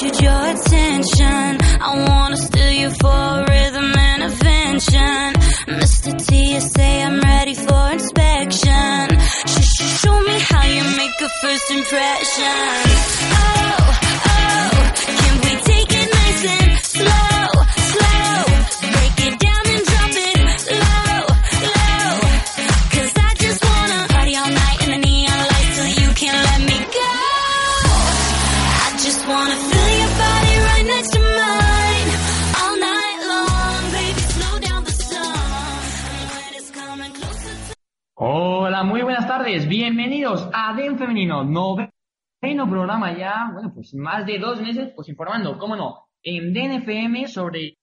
captured your attention. I wanna steal you for rhythm intervention. Mr. T, you say I'm ready for inspection. Sh sh show me how you make a first impression. Oh, bienvenidos a Den Femenino, noveno programa ya, bueno, pues más de dos meses, pues informando, cómo no, en DNFM sobre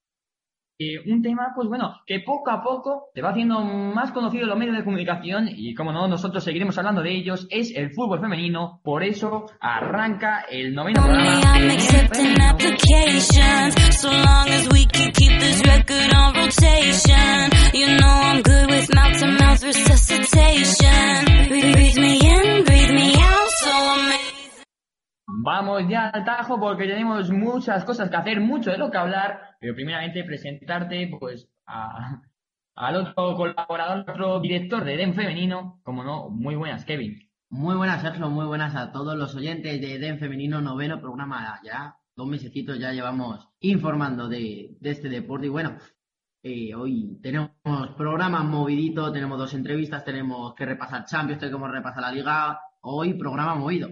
eh, un tema, pues bueno, que poco a poco se va haciendo más conocido en los medios de comunicación y como no, nosotros seguiremos hablando de ellos, es el fútbol femenino, por eso arranca el noveno programa. Vamos ya al tajo porque tenemos muchas cosas que hacer, mucho de lo que hablar, pero primeramente presentarte pues a- al otro colaborador, otro director de Den Femenino, como no, muy buenas, Kevin. Muy buenas, Sergio, muy buenas a todos los oyentes de Den Femenino, noveno programa ya. Dos mesecitos ya llevamos informando de, este deporte y bueno, eh, hoy tenemos programa movidito, tenemos dos entrevistas, tenemos que repasar Champions, tenemos que repasar la Liga, hoy programa movido.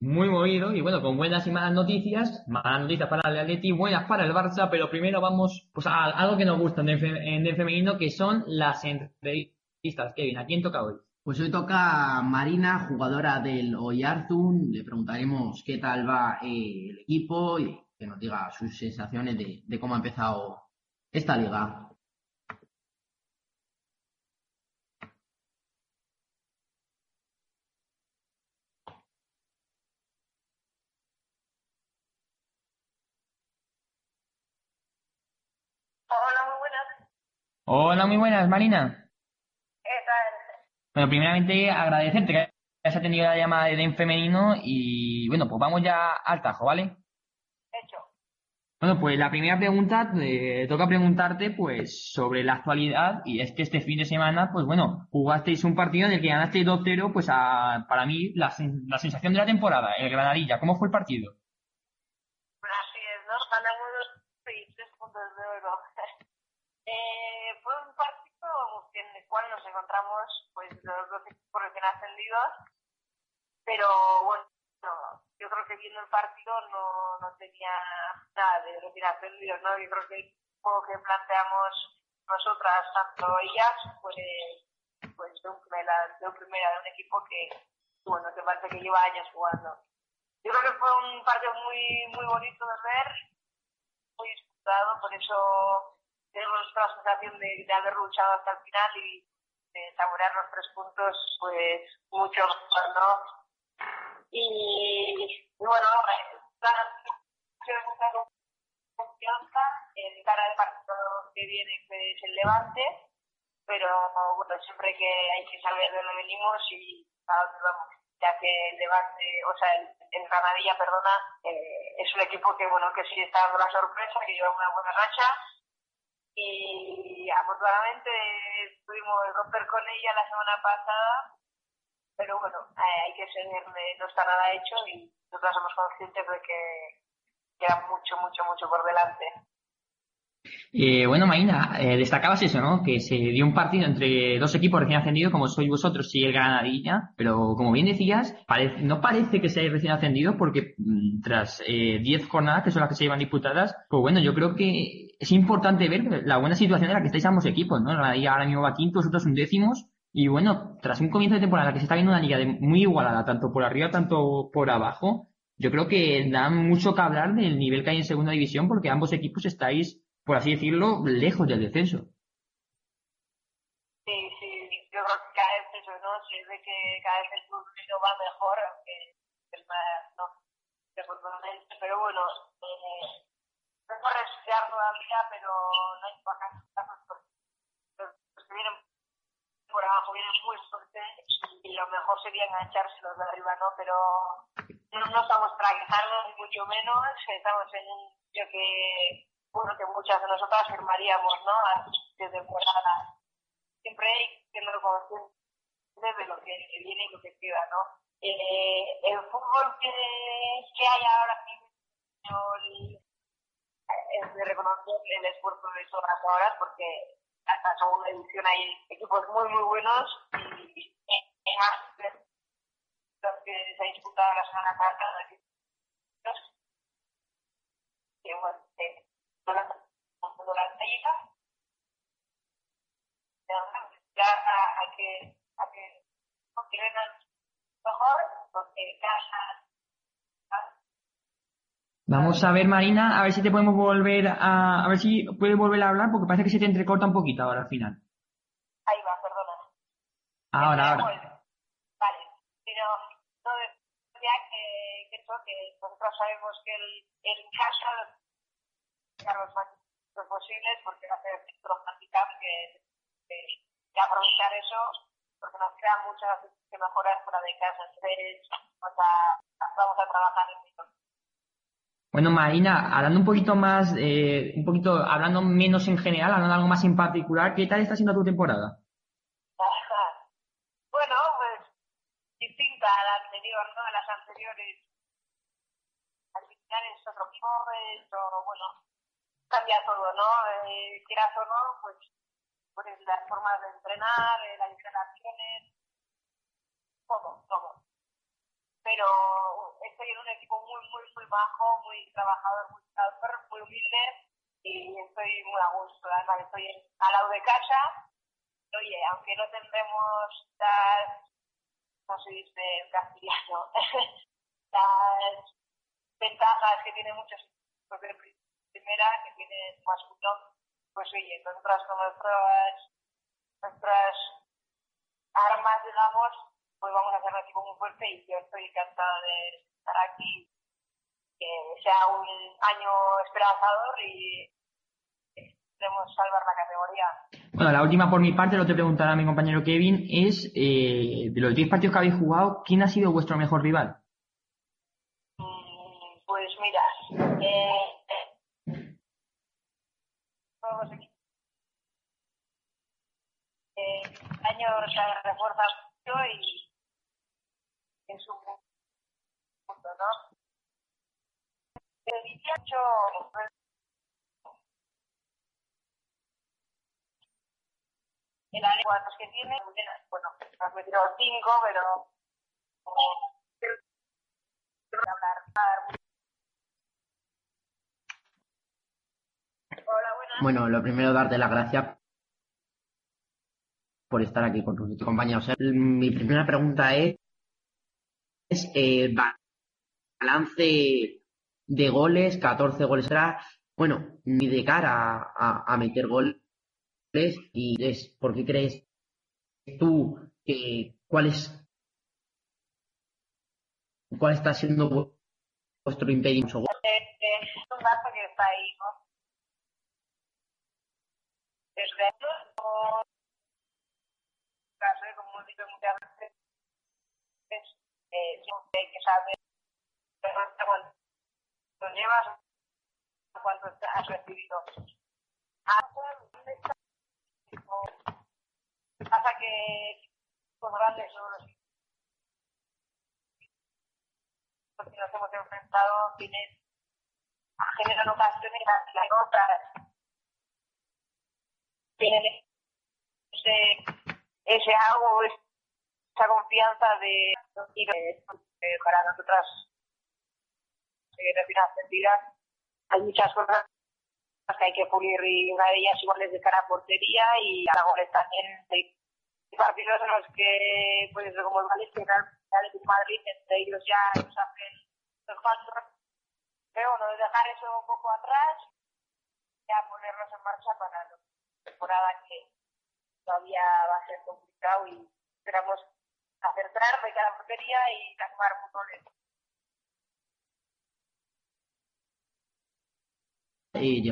Muy movido y bueno, con buenas y malas noticias, malas noticias para el Atleti, buenas para el Barça, pero primero vamos pues a algo que nos gusta en Den Femenino, que son las entrevistas. Kevin, ¿a quién toca hoy? Pues hoy toca Marina, jugadora del Oyarzun, le preguntaremos qué tal va eh, el equipo y que nos diga sus sensaciones de cómo ha empezado esta liga. Hola, muy buenas. Hola, muy buenas, Marina. ¿Qué tal? Bueno, primeramente agradecerte que hayas atendido la llamada de Den Femenino y bueno, pues vamos ya al tajo, ¿vale? Hecho. Bueno, pues la primera pregunta, eh, toca preguntarte pues sobre la actualidad y es que este fin de semana, pues bueno, jugasteis un partido en el que ganasteis 2-0, pues a, para mí la, la sensación de la temporada, el Granadilla, ¿cómo fue el partido? Pues así es, ¿no? Ganamos y tres puntos de oro. eh, en el cual nos encontramos pues los dos equipos recién ascendidos, pero bueno, yo creo que viendo el partido no, no tenía nada de recién ascendidos, ¿no? Yo creo que el juego que planteamos nosotras, tanto ellas, pues, pues de, un primera, de un primera, de un equipo que, bueno, que parece que lleva años jugando. Yo creo que fue un partido muy muy bonito de ver, muy disputado, por eso tenemos la sensación de, de haber luchado hasta el final y de saborear los tres puntos, pues mucho mejor, ¿no? Y, bueno, eh, la confianza en cara al partido que viene, que es el Levante, pero bueno, siempre que hay que saber de dónde venimos y a dónde vamos ya que el Levante, o sea, el, el Granadilla, perdona, eh, es un equipo que, bueno, que sí está dando la sorpresa, que lleva una buena racha y afortunadamente pudimos romper con ella la semana pasada, pero bueno, eh, hay que seguir, no está nada hecho y nosotros somos conscientes de que queda mucho, mucho, mucho por delante. Eh, bueno, Marina, eh, destacabas eso, ¿no? Que se dio un partido entre dos equipos recién ascendidos, como sois vosotros y el Granadilla, pero como bien decías, no parece que seáis recién ascendidos porque mm, tras eh, 10 jornadas, que son las que se llevan disputadas, pues bueno, yo creo que es importante ver la buena situación en la que estáis ambos equipos, ¿no? El Granadilla ahora mismo va quinto, vosotros un décimos, y bueno, tras un comienzo de temporada que se está viendo una liga muy igualada, tanto por arriba, tanto por abajo, yo creo que da mucho que hablar del nivel que hay en segunda división porque ambos equipos estáis por así decirlo, lejos del descenso. Sí, sí, yo creo que cada vez eso, ¿no? Se ve que cada vez el fútbol va mejor, aunque es más, no, pero bueno, eh, no es por todavía, pero no hay porque los que vienen por abajo vienen muy fuertes y lo mejor sería enganchárselos de arriba, ¿no? Pero no, no estamos trabajando mucho menos, estamos en un sitio que, bueno, que muchas de nosotras firmaríamos, ¿no? De temporada. Siempre hay que lo conscientes de lo que viene y lo que queda, ¿no? Eh, el fútbol que, que hay ahora mismo es de reconocer el esfuerzo de todas las horas porque hasta segunda edición hay equipos muy muy buenos y, más los que se ha disputado la semana pasada que bueno que ya a, que a que mejor porque Vamos a ver, Marina, a ver si te podemos volver a... A ver si puedes volver a hablar, porque parece que se te entrecorta un poquito ahora al final. Ahí va, perdona. Ahora, ahora. Vale, pero no decía que, que eso, que nosotros sabemos que el, el caso los más posibles, porque va a ser que, que, que aprovechar eso, porque nos queda muchas que mejorar fuera de casa. Entonces, vamos a, vamos a trabajar en eso. Bueno, Marina, hablando un poquito más, eh, un poquito, hablando menos en general, hablando de algo más en particular, ¿qué tal está siendo tu temporada? bueno, pues distinta a la anterior, ¿no? A las anteriores. Al final es otro equipo, es otro, bueno, cambia todo, ¿no? Eh, quieras o no, pues, pues las formas de entrenar, eh, las instalaciones, todo, todo pero estoy en un equipo muy, muy, muy bajo, muy trabajador, muy trabajador, muy humilde y estoy muy a gusto. Además, estoy al lado de casa. Oye, aunque no tendremos las, ¿cómo se dice en castellano? las ventajas que tienen muchos de primera, que tienen más fútbol, pues oye, nosotras con nuestras, nuestras armas, digamos, pues vamos a hacer un equipo muy fuerte y yo estoy encantada de estar aquí, que sea un año esperanzador y queremos salvar la categoría. Bueno, la última por mi parte, lo te preguntará mi compañero Kevin, es eh, de los 10 partidos que habéis jugado, ¿quién ha sido vuestro mejor rival? Año se refuerza mucho y en su punto, ¿no? El 18 el área cuantos que tiene, bueno, has metido 5, pero Hola. Bueno, lo primero, darte las gracias por estar aquí con tus compañeros. Mi primera pregunta es es eh, balance de goles, 14 goles bueno, ni de cara a, meter goles y es, ¿por qué crees tú que cuál es cuál está siendo vuestro impedimento? Es un que está ahí, ¿no? Desde como como digo muchas veces, eh, hay que saber cuánto llevas, cuánto has recibido. Pasa que los grandes son los porque nos hemos enfrentado tienen generan ocasiones y las otras tienen ese, ese algo, esa confianza de y eh, para nosotras eh, recién ascendidas hay muchas cosas que hay que pulir y una de ellas igual es de cara a portería y a goles también. De partidos en los que pues como el Valencia el Madrid entre ellos ya nos hacen los faltos pero bueno de dejar eso un poco atrás ya ponernos en marcha para la temporada que todavía va a ser complicado y esperamos acertar de cada portería y jugar goles. Eh,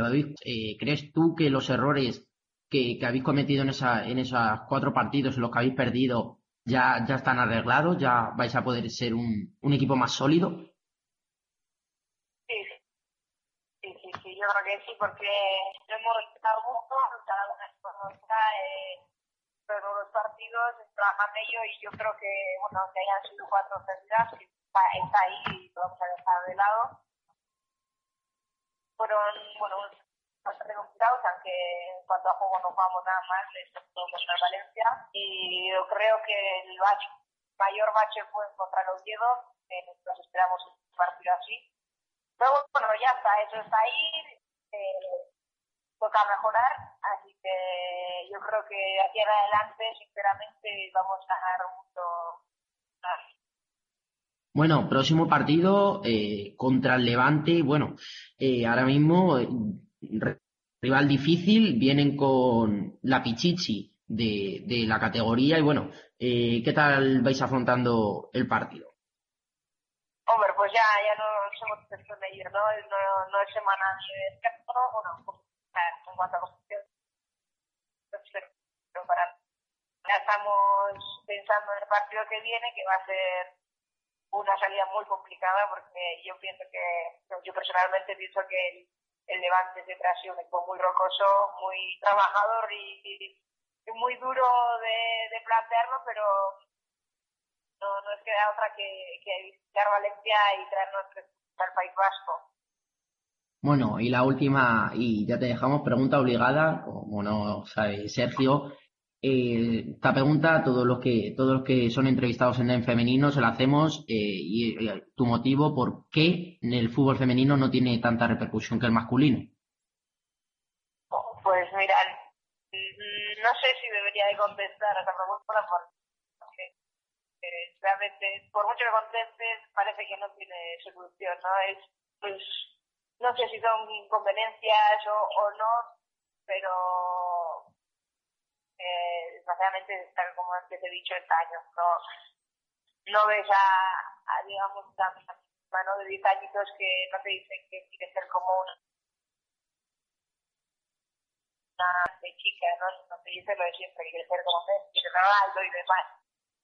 eh, ¿Crees tú que los errores que, que, habéis cometido en, esa, en esos cuatro partidos en los que habéis perdido ya, ya están arreglados, ya vais a poder ser un, un equipo más sólido. Sí, sí, sí, sí, yo creo que sí, porque lo hemos respetado mucho, cada una es pero los partidos trabajan ello y yo creo que, bueno, que hayan sido cuatro pérdidas, está, está ahí y lo vamos a dejar de lado. Fueron, bueno, bastante complicados, aunque en cuanto a juego no jugamos nada más, excepto contra Valencia. Y yo creo que el bache, mayor bache fue contra el Oviedo, que nosotros esperamos un partido así. Pero bueno, ya está, eso está ahí, eh, toca mejorar, así creo que de aquí en adelante, sinceramente, vamos a ganar mucho. Bueno, próximo partido eh, contra el Levante. Bueno, eh, ahora mismo eh, rival difícil, vienen con la Pichichi de, de la categoría y bueno, eh, ¿qué tal vais afrontando el partido? Hombre, pues ya, ya no somos de ir, ¿no? No, no es semana ni de descanso, bueno, pues, en cuanto a competición, pero para ya estamos pensando en el partido que viene, que va a ser una salida muy complicada, porque yo pienso que, yo personalmente pienso que el, el Levante ha sido un equipo muy rocoso, muy trabajador y, y, muy duro de, de, plantearlo, pero no nos queda otra que, que visitar Valencia y traernos al País Vasco. Bueno, y la última, y ya te dejamos, pregunta obligada, como no sabe Sergio. Eh, esta pregunta, todos los que todos los que son entrevistados en el femenino se la hacemos eh, y, y, tu motivo por qué en el fútbol femenino no tiene tanta repercusión que el masculino. Pues mira, no sé si debería de contestar a esa pregunta porque eh, realmente por mucho que contestes parece que no tiene solución, ¿no? Es pues no sé si son inconveniencias o, o no, pero eh, desgraciadamente, tal como antes he dicho, este año no, no ves a, a digamos, una mano de 10 añitos que no te dicen que quiere ser como una, una de chica, ¿no? No te dice lo de siempre, que quiere ser como Messi, Ronaldo y demás.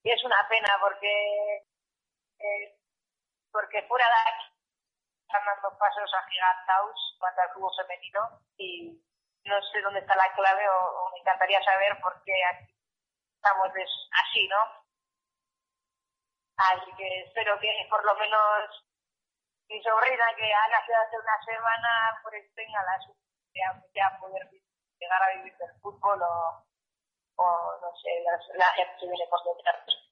Y es una pena porque, eh, porque fuera de aquí están dando pasos agigantados para el fútbol femenino y no sé dónde está la clave o, me encantaría saber por qué aquí estamos así, ¿no? Así que espero que por lo menos mi sobrina que ha nacido hace una semana pues tenga la suerte de poder llegar a vivir del fútbol o, no sé, la, la gente que viene por detrás.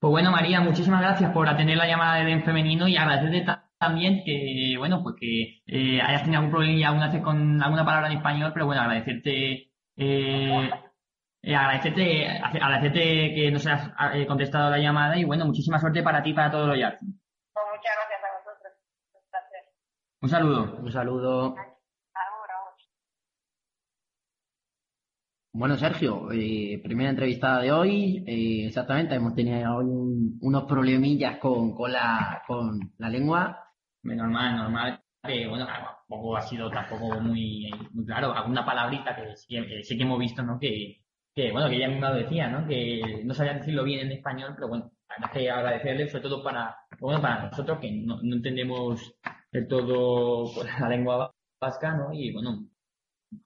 Pues bueno, María, muchísimas gracias por atender la llamada de Den Femenino y agradecerte también que, bueno, pues que eh, hayas tenido algún problema alguna vez con alguna palabra en español, pero bueno, agradecerte, eh, eh, agradecerte, agradecerte que nos hayas eh, contestado la llamada y bueno, muchísima suerte para ti y para todos los Yards. Pues muchas gracias a vosotros. Un saludo. Un saludo. Bueno, Sergio, eh, primera entrevistada de hoy. Eh, exactamente, hemos tenido hoy un, unos problemillas con, con, la, con la lengua. Normal, normal. Que, bueno, tampoco ha sido tampoco muy, muy claro. Alguna palabrita que sí, que sí, que hemos visto, ¿no? Que, que, bueno, que ella misma lo decía, ¿no? Que no sabía decirlo bien en español, pero bueno, además que agradecerle, sobre todo para, bueno, para nosotros que no, entendemos del todo pues, la lengua vasca, ¿no? Y bueno,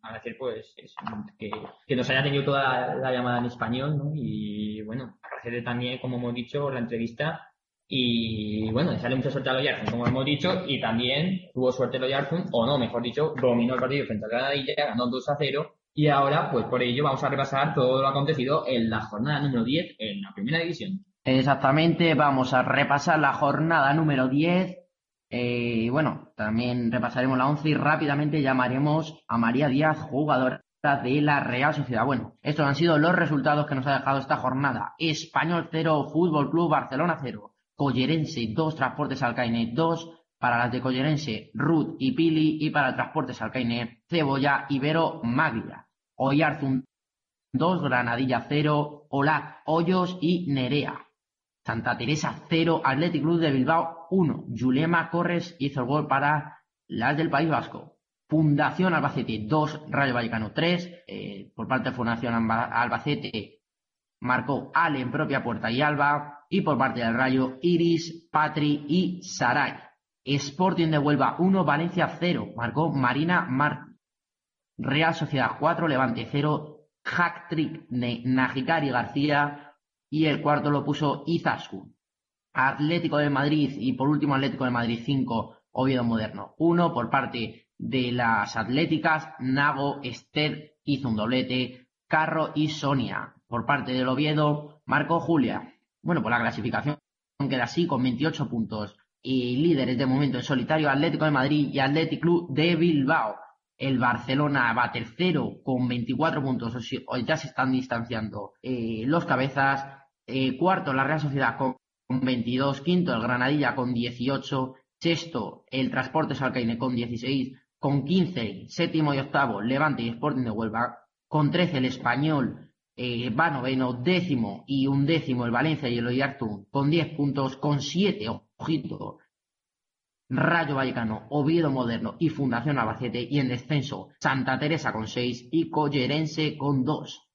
agradecer pues eso, que, nos haya tenido toda la, la, llamada en español, ¿no? Y bueno, agradecerle también, como hemos dicho, la entrevista y bueno, desearle mucha suerte a Loyarzun, como hemos dicho, y también tuvo suerte Loyarzun, o no, mejor dicho, dominó el partido frente al Granadilla, ganó 2 a 0 y ahora, pues por ello vamos a repasar todo lo acontecido en la jornada número 10 en la primera división. Exactamente, vamos a repasar la jornada número 10 eh, bueno, también repasaremos la 11 y rápidamente llamaremos a María Díaz, jugadora de la Real Sociedad. Bueno, estos han sido los resultados que nos ha dejado esta jornada. Español 0, Fútbol Club Barcelona 0, Collerense 2, Transportes Alcaine 2, para las de Collerense, Ruth y Pili, y para Transportes Alcaine, Cebolla, Ibero, Maglia, Oyarzun 2, Granadilla 0, Olac, Hoyos y Nerea. Santa Teresa 0, Athletic Club de Bilbao 1. Yulema Corres hizo el gol para las del País Vasco. Fundación Albacete 2, Rayo Vallecano 3. Eh, por parte de Fundación Albacete marcó Ale en propia puerta y Alba, y por parte del Rayo, Iris, Patri y Saray. Sporting de Huelva 1, Valencia 0, marcó Marina Martí. Real Sociedad 4, Levante 0, hack trick de Najikari García y el cuarto lo puso Izaskun. Atlético de Madrid y por último Atlético de Madrid 5, Oviedo Moderno 1 por parte de las Atléticas, Nago, Esther hizo un doblete, Carro y Sonia. Por parte del Oviedo, Marco Julia. Bueno, pues la clasificación queda así con 28 puntos y líderes de momento en solitario Atlético de Madrid y Atlético de Bilbao. El Barcelona va tercero con 24 puntos, hoy ya se están distanciando eh, los cabezas. Eh, cuarto, la Real Sociedad con 22, quinto, el Granadilla con 18, sexto, el Transporte Salcaine con 16, con 15, séptimo y octavo, Levante y Sporting de Huelva, con 13 el Español eh, va noveno, décimo y un décimo el Valencia y el Oyarzún con 10 puntos, con 7, ojito, Rayo Vallecano, Oviedo Moderno y Fundación Albacete y en descenso Santa Teresa con 6 y Collerense con 2.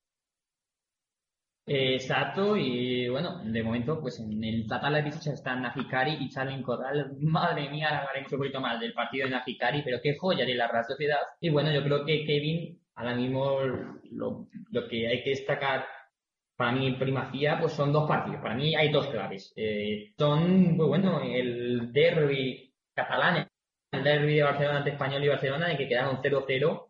Exacto, y bueno, de momento, pues en el total de fichas están Najikari y Charlin Corral. Madre mía, hablaremos un poquito más del partido de Najikari, pero qué joya de la Real Sociedad. Y bueno, yo creo que Kevin, ahora mismo, lo, que hay que destacar para mí en primacía, pues son dos partidos. Para mí hay dos claves. Eh, son, pues bueno, el derby catalán, el derby de Barcelona ante Español y Barcelona, en que quedaron 0-0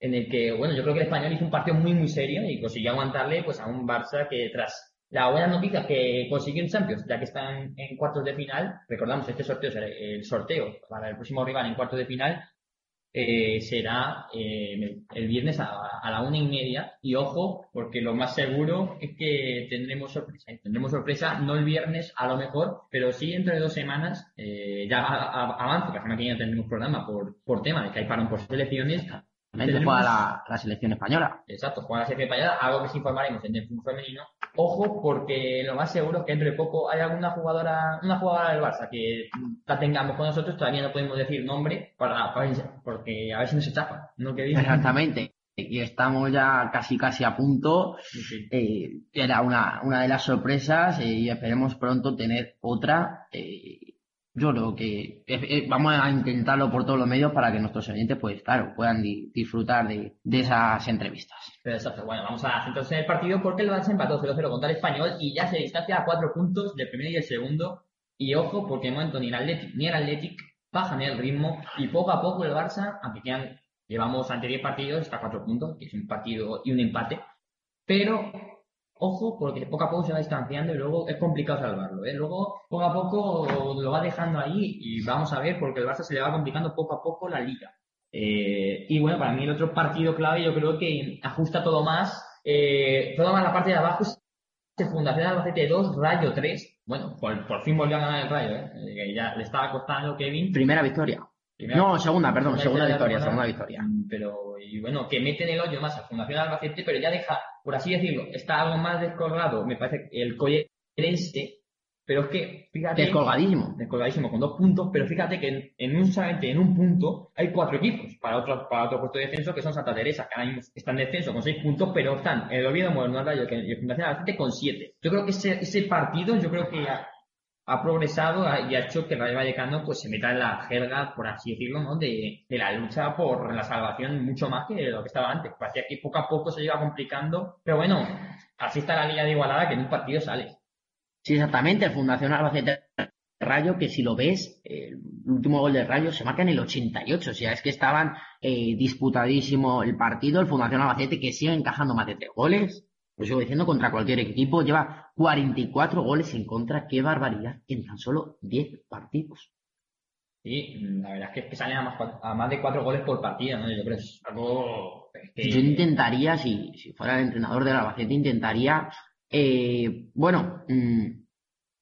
en el que, bueno, yo creo que el español hizo un partido muy, muy serio y consiguió aguantarle pues a un Barça que tras la buena noticia que consiguió en Champions, ya que están en cuartos de final, recordamos, este sorteo será el sorteo para el próximo rival en cuartos de final, eh, será eh, el viernes a, la una y media. Y ojo, porque lo más seguro es que tendremos sorpresa. Tendremos sorpresa no el viernes a lo mejor, pero sí dentro de dos semanas. Eh, ya avanzo, que la semana que viene tendremos programa por, por tema de que hay parón por selecciones juega la, selección española. Exacto, juega la selección española, algo que se informaremos en el fútbol femenino. Ojo, porque lo más seguro es que dentro de poco hay alguna jugadora, una jugadora del Barça que la tengamos con nosotros, todavía no podemos decir nombre, para, porque a ver si nos chapa, ¿no? Que Exactamente. Y estamos ya casi casi a punto. Eh, era una, una de las sorpresas eh, y esperemos pronto tener otra. Eh, yo creo que vamos a intentarlo por todos los medios para que nuestros oyentes, pues claro, puedan disfrutar de, esas entrevistas. Exacto, bueno, vamos a centrarnos en el partido porque el Barça empató 0-0 contra el Español y ya se distancia a cuatro puntos del primero y el segundo. Y ojo, porque de momento ni el Athletic ni el Athletic bajan el ritmo y poco a poco el Barça, aunque quedan, llevamos ante 10 partidos, está a cuatro puntos, que es un partido y un empate, pero ojo, porque poco a poco se va distanciando y luego es complicado salvarlo. ¿eh? Luego, poco a poco lo va dejando ahí y vamos a ver, porque el Barça se le va complicando poco a poco la liga. Eh, y bueno, para mí el otro partido clave yo creo que ajusta todo más, eh, todo más la parte de abajo es Fundación Albacete 2, Rayo 3. Bueno, por, fin volvió a ganar el Rayo, ¿eh? que ya le estaba costando Kevin. Primera victoria. no, segunda, perdón, segunda, victoria, segunda victoria. Pero, y bueno, que mete en el hoyo más a Fundación Albacete, pero ya deja por así decirlo, está algo más descolgado, me parece, el este pero es que, fíjate. Descolgadísimo. Descolgadísimo, con dos puntos, pero fíjate que en, un solamente en un punto hay cuatro equipos para otro, para otro puesto de descenso que son Santa Teresa, que ahora mismo están en descenso con seis puntos, pero están el Oviedo Moderno Rayo y el Fundación Albacete con siete. Yo creo que ese, ese partido, yo creo que ha progresado y ha hecho que el Rayo Vallecano pues se meta en la jerga, por así decirlo, ¿no? de, la lucha por la salvación mucho más que lo que estaba antes. Parecía que poco a poco se iba complicando, pero bueno, así está la liga de Igualada que en un partido sale. Sí, exactamente, el Fundación Albacete Rayo, que si lo ves, el último gol del Rayo se marca en el 88, o sea, es que estaban eh, disputadísimo el partido, el Fundación Albacete que sigue encajando más de tres goles, pues sigo diciendo, contra cualquier equipo, lleva 44 goles en contra, qué barbaridad, en tan solo 10 partidos. Sí, la verdad es que, salen a más, de 4 goles por partido, ¿no? Yo creo que es algo... Yo intentaría, si, fuera el entrenador del Albacete, intentaría, eh, bueno, mm,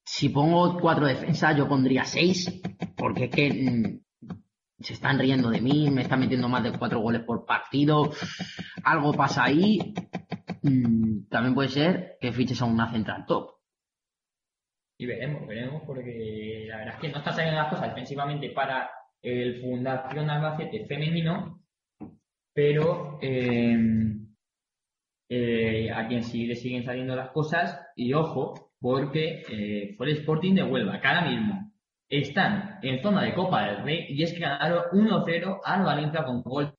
si pongo 4 defensas, yo pondría 6, porque es que mm, se están riendo de mí, me están metiendo más de 4 goles por partido, algo pasa ahí, Mm, también puede ser que fiches a una central top. Y veremos, veremos, porque la verdad es que no está saliendo las cosas defensivamente para el Fundación Albacete femenino, pero eh, eh, a quien sí siguen saliendo las cosas. Y ojo, porque eh, fue el Sporting de Huelva, que ahora mismo están en zona de Copa del Rey y es que ganaron 1-0 al Valencia con gol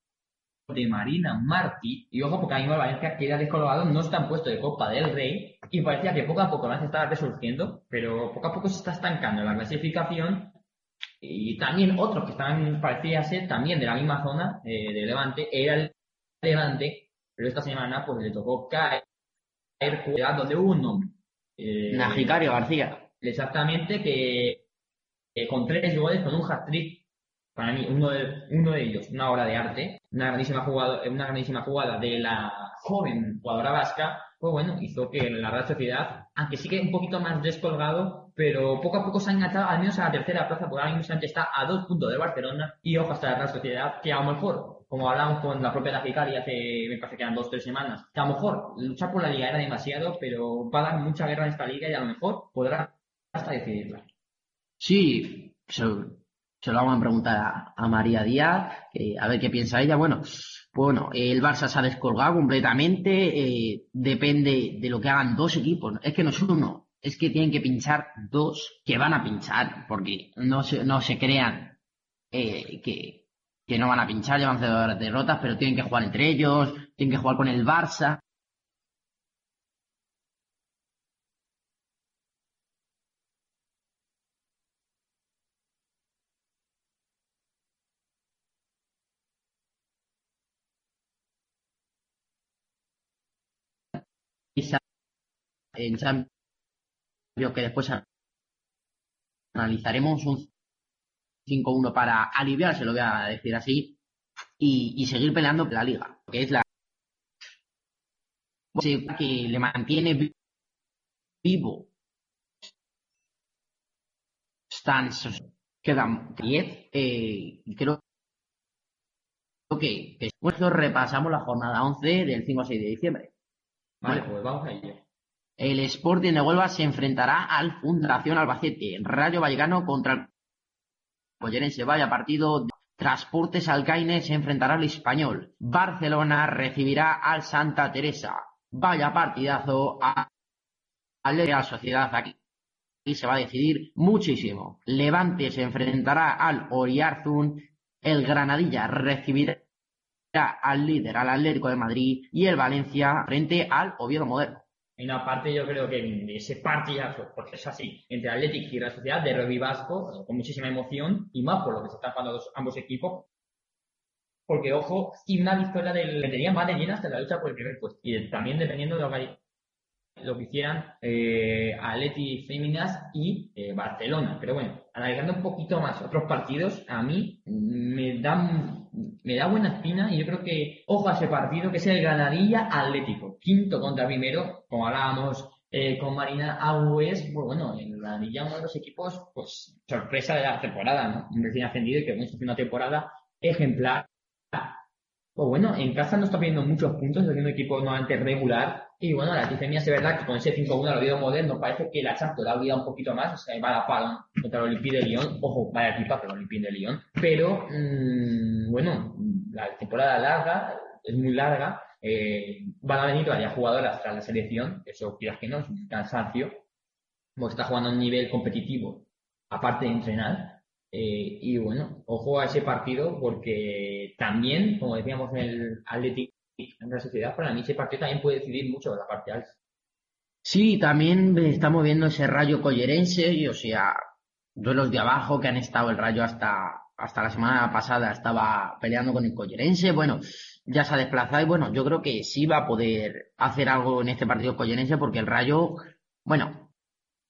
de Marina Martí. Y ojo, porque ahora mismo el Valencia queda descolgado, no está en puesto de Copa del Rey y parecía que poco a poco se estaba resurgiendo, pero poco a poco se está estancando la clasificación. Y también otros que estaban, parecía ser también de la misma zona eh, de Levante, era el Levante, pero esta semana pues le tocó caer donde hubo un nombre. Eh, Najicario García. Exactamente, que con tres goles, con un hat-trick, para mí, uno de, uno de ellos, una obra de arte, una grandísima jugada, una grandísima jugada de la joven jugadora vasca, pues bueno, hizo que la Real Sociedad, aunque sigue un poquito más descolgado, pero poco a poco se ha enganchado al menos a la tercera plaza, porque ahora mismo está a dos puntos de Barcelona y ojo hasta la Real Sociedad, que a lo mejor, como hablamos con la propia Dajicari hace, me parece que eran dos o tres semanas, que a lo mejor luchar por la liga era demasiado, pero va a dar mucha guerra en esta liga y a lo mejor podrá hasta decidirla. Sí, se, lo vamos a preguntar a, María Díaz, a ver qué piensa ella. Bueno, bueno, el Barça se ha descolgado completamente, eh, depende de lo que hagan dos equipos. Es que no es uno, es que tienen que pinchar dos que van a pinchar, porque no se, no se crean eh, que, que no van a pinchar, llevan cero derrotas, pero tienen que jugar entre ellos, tienen que jugar con el Barça. En Champions que después analizaremos un 5-1 para aliviar, se lo voy a decir así, y, seguir peleando la liga, que es la que le mantiene vivo. Stans quedan 10, eh, creo que después repasamos la jornada 11 del 5 a 6 de diciembre. Vale, pues vamos a ello. El Sporting de Huelva se enfrentará al Fundación Albacete. Rayo Vallecano contra el Collerense. Vaya partido. Transportes Alcaine se enfrentará al Español. Barcelona recibirá al Santa Teresa. Vaya partidazo a la Sociedad aquí. Y se va a decidir muchísimo. Levante se enfrentará al Oriarzun. El Granadilla recibirá al líder, al Atlético de Madrid. Y el Valencia frente al Oviedo Moderno. En una parte yo creo que ese partidazo, porque es así, entre Atlético y la Sociedad de rugby vasco, con muchísima emoción, y más por lo que se están jugando ambos equipos, porque ojo, y una victoria del que tenía más de llenas hasta la lucha por el primer puesto. Y también dependiendo de lo que lo que hicieran eh, Atleti Féminas y eh, Barcelona. Pero bueno, analizando un poquito más otros partidos, a mí me da, me da buena espina y yo creo que ojo a ese partido que es el Granadilla Atlético, quinto contra primero, como hablábamos eh, con Marina Agües, pues bueno, el Granadilla uno de los equipos, pues sorpresa de la temporada, ¿no? Un recién ascendido y que hemos una temporada ejemplar. Pues bueno, en casa no está viendo muchos puntos, es un equipo nuevamente regular, y bueno, la tifemia es verdad que con ese 5-1 al Oviedo Moderno parece que la Champions la olvidado un poquito más, o sea, va a pala contra el Olympique de Lyon, ojo, vaya equipa, pero el Olympique de Lyon, pero mmm, bueno, la temporada larga, es muy larga, eh, van a venir todavía jugadoras tras la selección, eso quieras que no, es un cansancio, como está jugando a un nivel competitivo, aparte de entrenar, eh, y bueno, ojo a ese partido porque también, como decíamos en el Atlético en la sociedad, para mí ese partido también puede decidir mucho la parte alta. Sí, también estamos viendo ese rayo collerense, y, o sea, duelos de abajo que han estado el rayo hasta, hasta la semana pasada, estaba peleando con el collerense, bueno, ya se ha desplazado y bueno, yo creo que sí va a poder hacer algo en este partido collerense porque el rayo, bueno,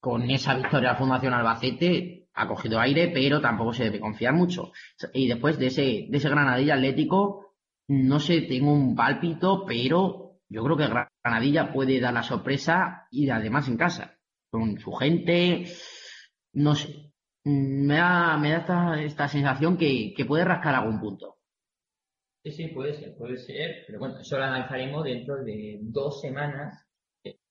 con esa victoria de la Fundación Albacete ha cogido aire, pero tampoco se debe confiar mucho. Y después de ese, de ese Granadilla Atlético, no sé, tengo un pálpito, pero yo creo que Granadilla puede dar la sorpresa y además en casa, con su gente, no sé. Me da, me da esta, sensación que, puede rascar algún punto. Sí, sí, puede ser, puede ser, pero bueno, eso lo analizaremos dentro de dos semanas,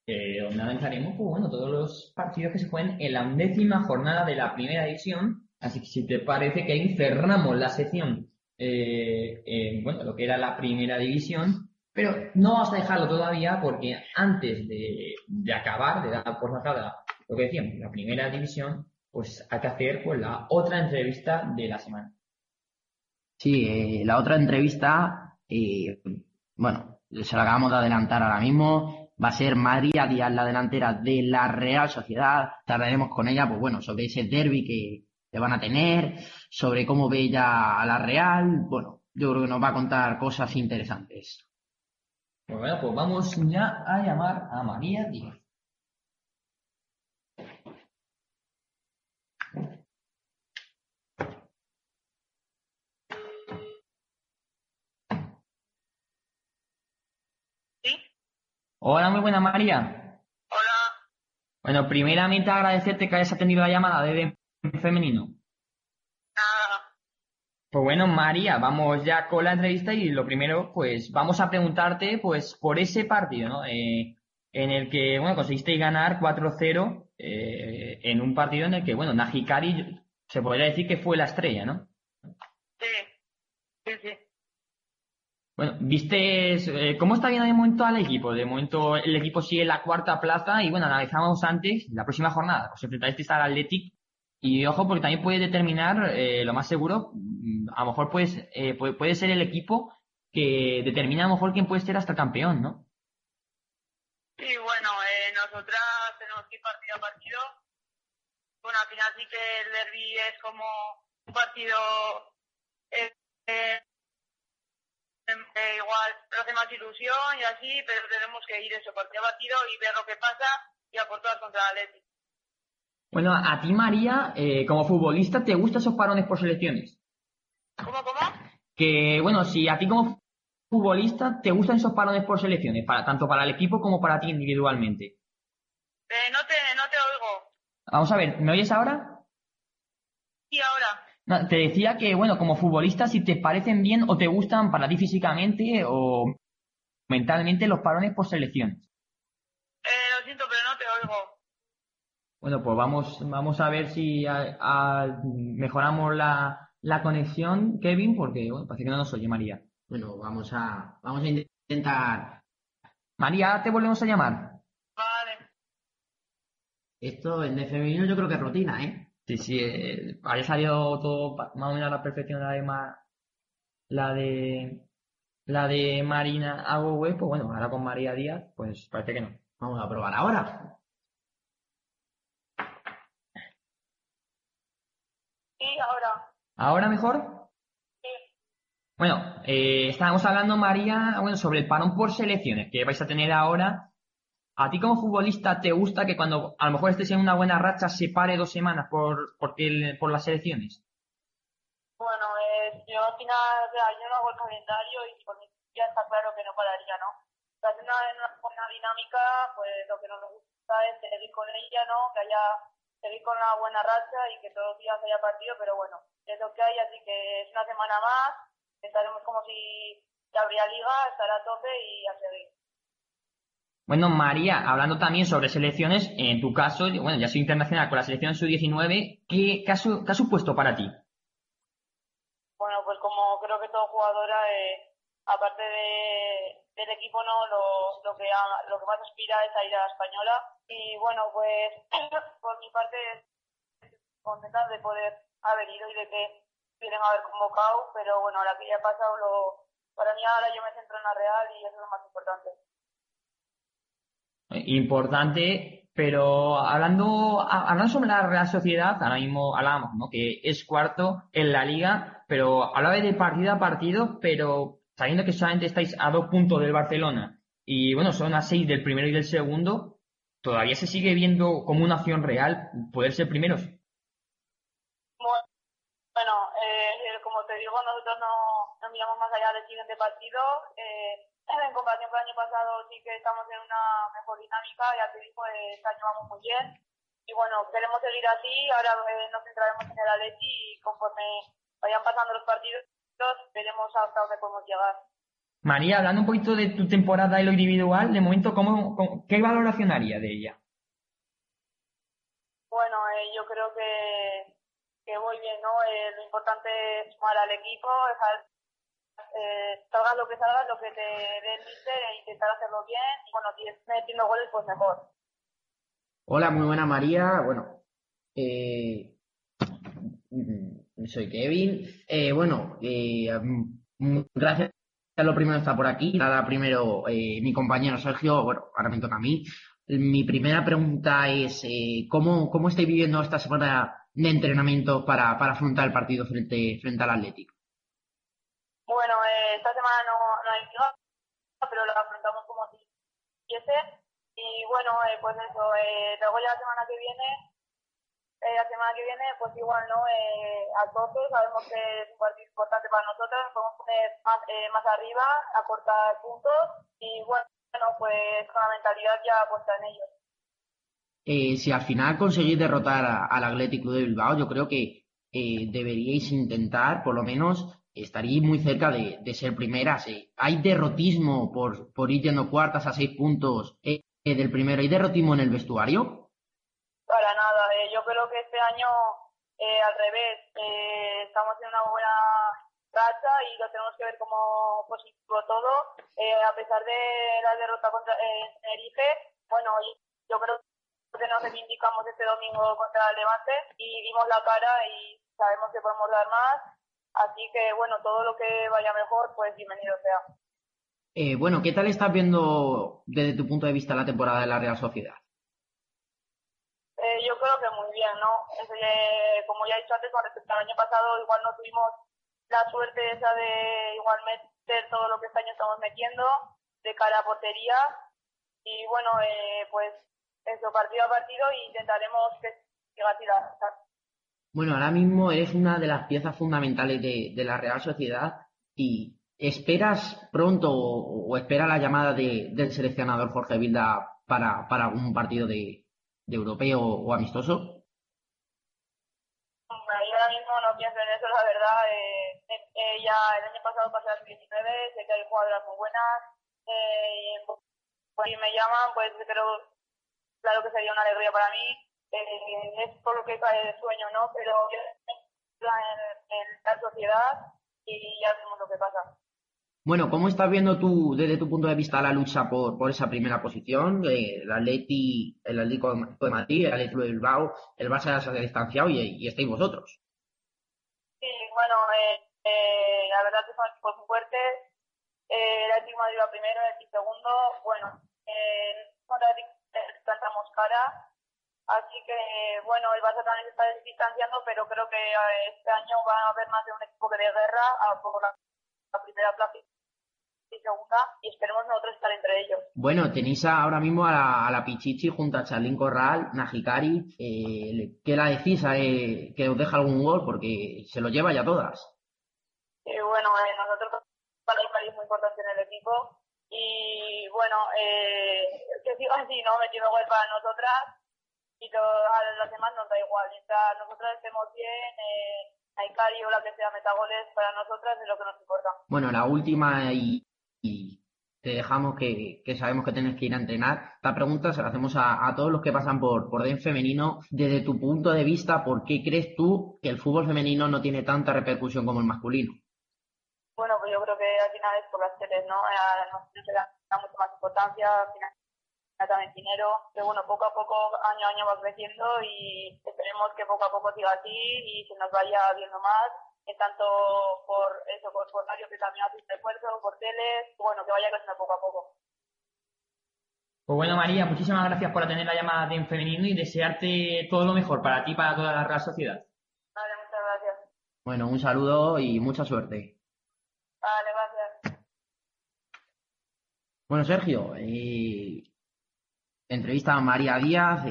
eh, donde analizaremos, pues bueno, todos los partidos que se juegan en la undécima jornada de la primera edición. Así que si te parece que ahí cerramos la sección eh, bueno, lo que era la primera división Pero no vamos a dejarlo todavía porque antes de, de acabar, de dar por sacada lo que decíamos, la primera división, pues hay que hacer pues la otra entrevista de la semana. Sí, eh, la otra entrevista, eh, bueno, se la acabamos de adelantar ahora mismo, va a ser María Díaz, la delantera de la Real Sociedad. Hablaremos con ella, pues bueno, sobre ese derby que, que van a tener, sobre cómo ve ella a la Real. Bueno, yo creo que nos va a contar cosas interesantes. Pues bueno, pues vamos ya a llamar a María Díaz. ¿Sí? Hola, muy buena María. Hola. Bueno, primeramente agradecerte que hayas atendido la llamada de Dem Femenino. Nada. Pues bueno, María, vamos ya con la entrevista y lo primero, pues vamos a preguntarte, pues, por ese partido, ¿no? Eh, en el que, bueno, conseguisteis ganar 4-0 eh, en un partido en el que, bueno, Najikari se podría decir que fue la estrella, ¿no? Sí. Sí, sí. Bueno, viste eh, cómo está viendo de momento al equipo. De momento el equipo sigue la cuarta plaza y bueno, analizamos antes la próxima jornada. Os enfrentasteis al Athletic y ojo porque también puede determinar, eh, lo más seguro, mm, a lo mejor pues, eh, puede, puede ser el equipo que determina a lo mejor quién puede ser hasta campeón, ¿no? Sí, bueno, eh, nosotras tenemos que ir partido a partido. Bueno, al final sí que el derby es como un partido eh, igual nos hace más ilusión y así, pero tenemos que ir eso partido a partido y ver lo que pasa y aportar contra el Athletic. Bueno, a ti María, eh, como futbolista, ¿te gustan esos parones por selecciones? ¿Cómo, cómo? Que bueno, si a ti como futbolista te gustan esos parones por selecciones, para, tanto para el equipo como para ti individualmente. Eh, no te, no te oigo. Vamos a ver, ¿me oyes ahora? Y ahora. No, te decía que, bueno, como futbolista, si te parecen bien o te gustan para ti físicamente o mentalmente los parones por selecciones. Eh, lo siento, pero no te oigo. Bueno, pues vamos, vamos a ver si a- a- mejoramos la, la conexión, Kevin, porque bueno, parece que no nos oye María. Bueno, vamos a, vamos a intentar. María, te volvemos a llamar. Vale. Esto en de femenino yo creo que es rutina, ¿eh? Sí, sí, eh, había salido todo más o menos a la perfección la de Ma- la de la de Marina Agüe, pues bueno, ahora con María Díaz, pues parece que no. Vamos a probar ahora. Sí, ahora. ¿Ahora mejor? Sí. Bueno, eh, estábamos hablando, María, bueno, sobre el parón por selecciones que vais a tener ahora. ¿A ti como futbolista te gusta que cuando a lo mejor estés en una buena racha se pare dos semanas por, el- por las selecciones? Bueno, eh, yo al final, yo no hago el calendario y por mí ya está claro que no pararía, ¿no? O sea, una, en una buena dinámica, pues lo que nos gusta es seguir con ella, ¿no? Que haya, seguir con una buena racha y que todos los días haya partido, pero bueno, es lo que hay, así que es una semana más, estaremos como si ya habría liga, estará a tope y a seguir. Bueno, María, hablando también sobre selecciones, en tu caso, bueno, ya soy internacional con la selección sub-19, ¿qué, qué, ha, supuesto para ti? Bueno, pues como creo que todo jugadora, eh, aparte de, del equipo, no, lo, que ha- lo que más aspira es a ir a la española. Y bueno, pues por mi parte contenta de poder haber ido y de que quieren haber convocado, pero bueno, ahora que ya ha pasado, lo, para mí ahora yo me centro en la Real y eso es lo más importante. Importante, pero hablando, hablando sobre la Real Sociedad, ahora mismo hablábamos, ¿no? Que es cuarto en la liga, pero hablaba de partido a partido, pero sabiendo que solamente estáis a dos puntos del Barcelona y bueno, son a seis del primero y del segundo, todavía se sigue viendo como una opción real poder ser primeros. Bueno, eh, como te digo, nosotros no, no miramos más allá del siguiente partido. Eh, en comparación con el año pasado sí que estamos en una mejor dinámica, ya te digo, este año vamos muy bien. Y bueno, queremos seguir así, ahora eh, nos centraremos en el Atleti y conforme vayan pasando los partidos veremos hasta dónde podemos llegar. María, hablando un poquito de tu temporada en lo individual, de momento, ¿cómo, cómo- ¿qué valoración haría de ella? Bueno, eh, yo creo que, que voy bien, ¿no? Eh, lo importante es sumar al equipo, dejar eh, salga lo que salga, lo que te dé el e intentar hacerlo bien. Y bueno, si es metiendo goles, pues mejor. Hola, muy buena María. Bueno, eh, mm, soy Kevin. Eh, bueno, eh, mm, gracias. Lo primero está por aquí. Nada, primero eh, mi compañero Sergio. Bueno, ahora me toca a mí. Mi primera pregunta es, eh, ¿cómo, ¿cómo estáis viviendo esta semana de entrenamiento para, para afrontar el partido frente, frente al Atlético? Esta semana no, no hay liga, pero lo afrontamos como si quisiese. Y bueno, eh, pues eso, eh, luego ya la semana que viene, eh, la semana que viene, pues igual, ¿no? Eh, a todos sabemos que es un partido importante para nosotros, podemos poner más, eh, más arriba, acortar puntos y bueno, pues con la mentalidad ya puesta en ellos. Eh, si al final conseguís derrotar al Athletic Club de Bilbao, yo creo que eh, deberíais intentar, por lo menos, estaríais muy cerca de, ser primeras. ¿Hay derrotismo por, por ir yendo cuartas a seis puntos eh, eh, del primero? ¿Hay derrotismo en el vestuario? Para nada, eh, yo creo que este año eh, al revés, estamos en una buena racha y lo tenemos que ver como positivo todo. A pesar de la derrota contra Tenerife, bueno, yo creo que nos reivindicamos este domingo contra el Levante y dimos la cara y sabemos que podemos dar más. Así que bueno, todo lo que vaya mejor, pues bienvenido sea. Eh, bueno, ¿qué tal estás viendo desde tu punto de vista la temporada de la Real Sociedad? Eh, yo creo que muy bien, ¿no? Ya- como ya he dicho antes, con respecto al año pasado, igual no tuvimos la suerte esa de igual meter todo lo que este año estamos metiendo de cara a portería. Y bueno, eh, pues eso, partido a partido, intentaremos que siga la Bueno, ahora mismo eres una de las piezas fundamentales de, de la Real Sociedad y ¿esperas pronto o, espera la llamada de- del seleccionador Jorge Vilda para, para algún partido de, europeo o amistoso? No pienso en eso, la verdad. Eh, eh, eh, ya el año pasado pasé las 19, sé que hay jugadoras muy buenas. Eh, pues, si me llaman, pues creo, claro que sería una alegría para mí. Eh, es por lo que cae el sueño, ¿no? Pero en, en la sociedad y ya vemos lo que pasa. Bueno, ¿cómo estás viendo tú, desde tu punto de vista, la lucha por, por esa primera posición? Eh, el Atleti, el Atlético de Madrid, el Atlético de Bilbao, el Barça ya se ha distanciado y, y estáis vosotros. Sí, bueno, eh, eh, la verdad que son equipos muy fuertes. Eh, el Atlético de Madrid va primero, el Atlético segundo. Bueno, eh, eh, plantamos cara. Así que, bueno, el Barça también se está distanciando, pero creo que eh, este año va a haber más de un equipo que de guerra a por la, la primera plaza y segunda, y esperemos nosotros estar entre ellos. Bueno, tenéis ahora mismo a la, a la Pichichi junto a Charlín Corral, Najikari. Eh, ¿Qué la decís? Eh, ¿Que os deja algún gol? Porque se lo lleva ya todas. Y bueno, eh, nosotros para el país muy importante en el equipo y bueno, eh, que siga así, ¿no? Metiendo gol para nosotras y to- a los demás nos da igual. Mientras nosotras estemos bien, eh, hay Cari o la que sea meta goles para nosotras es lo que nos importa. Bueno, la última y, y te dejamos que, que sabemos que tienes que ir a entrenar. Esta pregunta se la hacemos a, a todos los que pasan por, por DEN femenino. Desde tu punto de vista, ¿por qué crees tú que el fútbol femenino no tiene tanta repercusión como el masculino? Bueno, pues yo creo que al final es por las teles, ¿no? A nosotros se le da mucho más importancia, al final también dinero, que bueno, poco a poco, año a año va creciendo y esperemos que poco a poco siga así y se nos vaya viendo más, tanto por eso, por, por radio que también hace este esfuerzo, por teles, bueno, que vaya creciendo poco a poco. Pues bueno, María, muchísimas gracias por atender la llamada de En Femenino y desearte todo lo mejor para ti y para toda la Real Sociedad. Vale, muchas gracias. Bueno, un saludo y mucha suerte. Vale, gracias. Bueno, Sergio, eh, entrevista a María Díaz,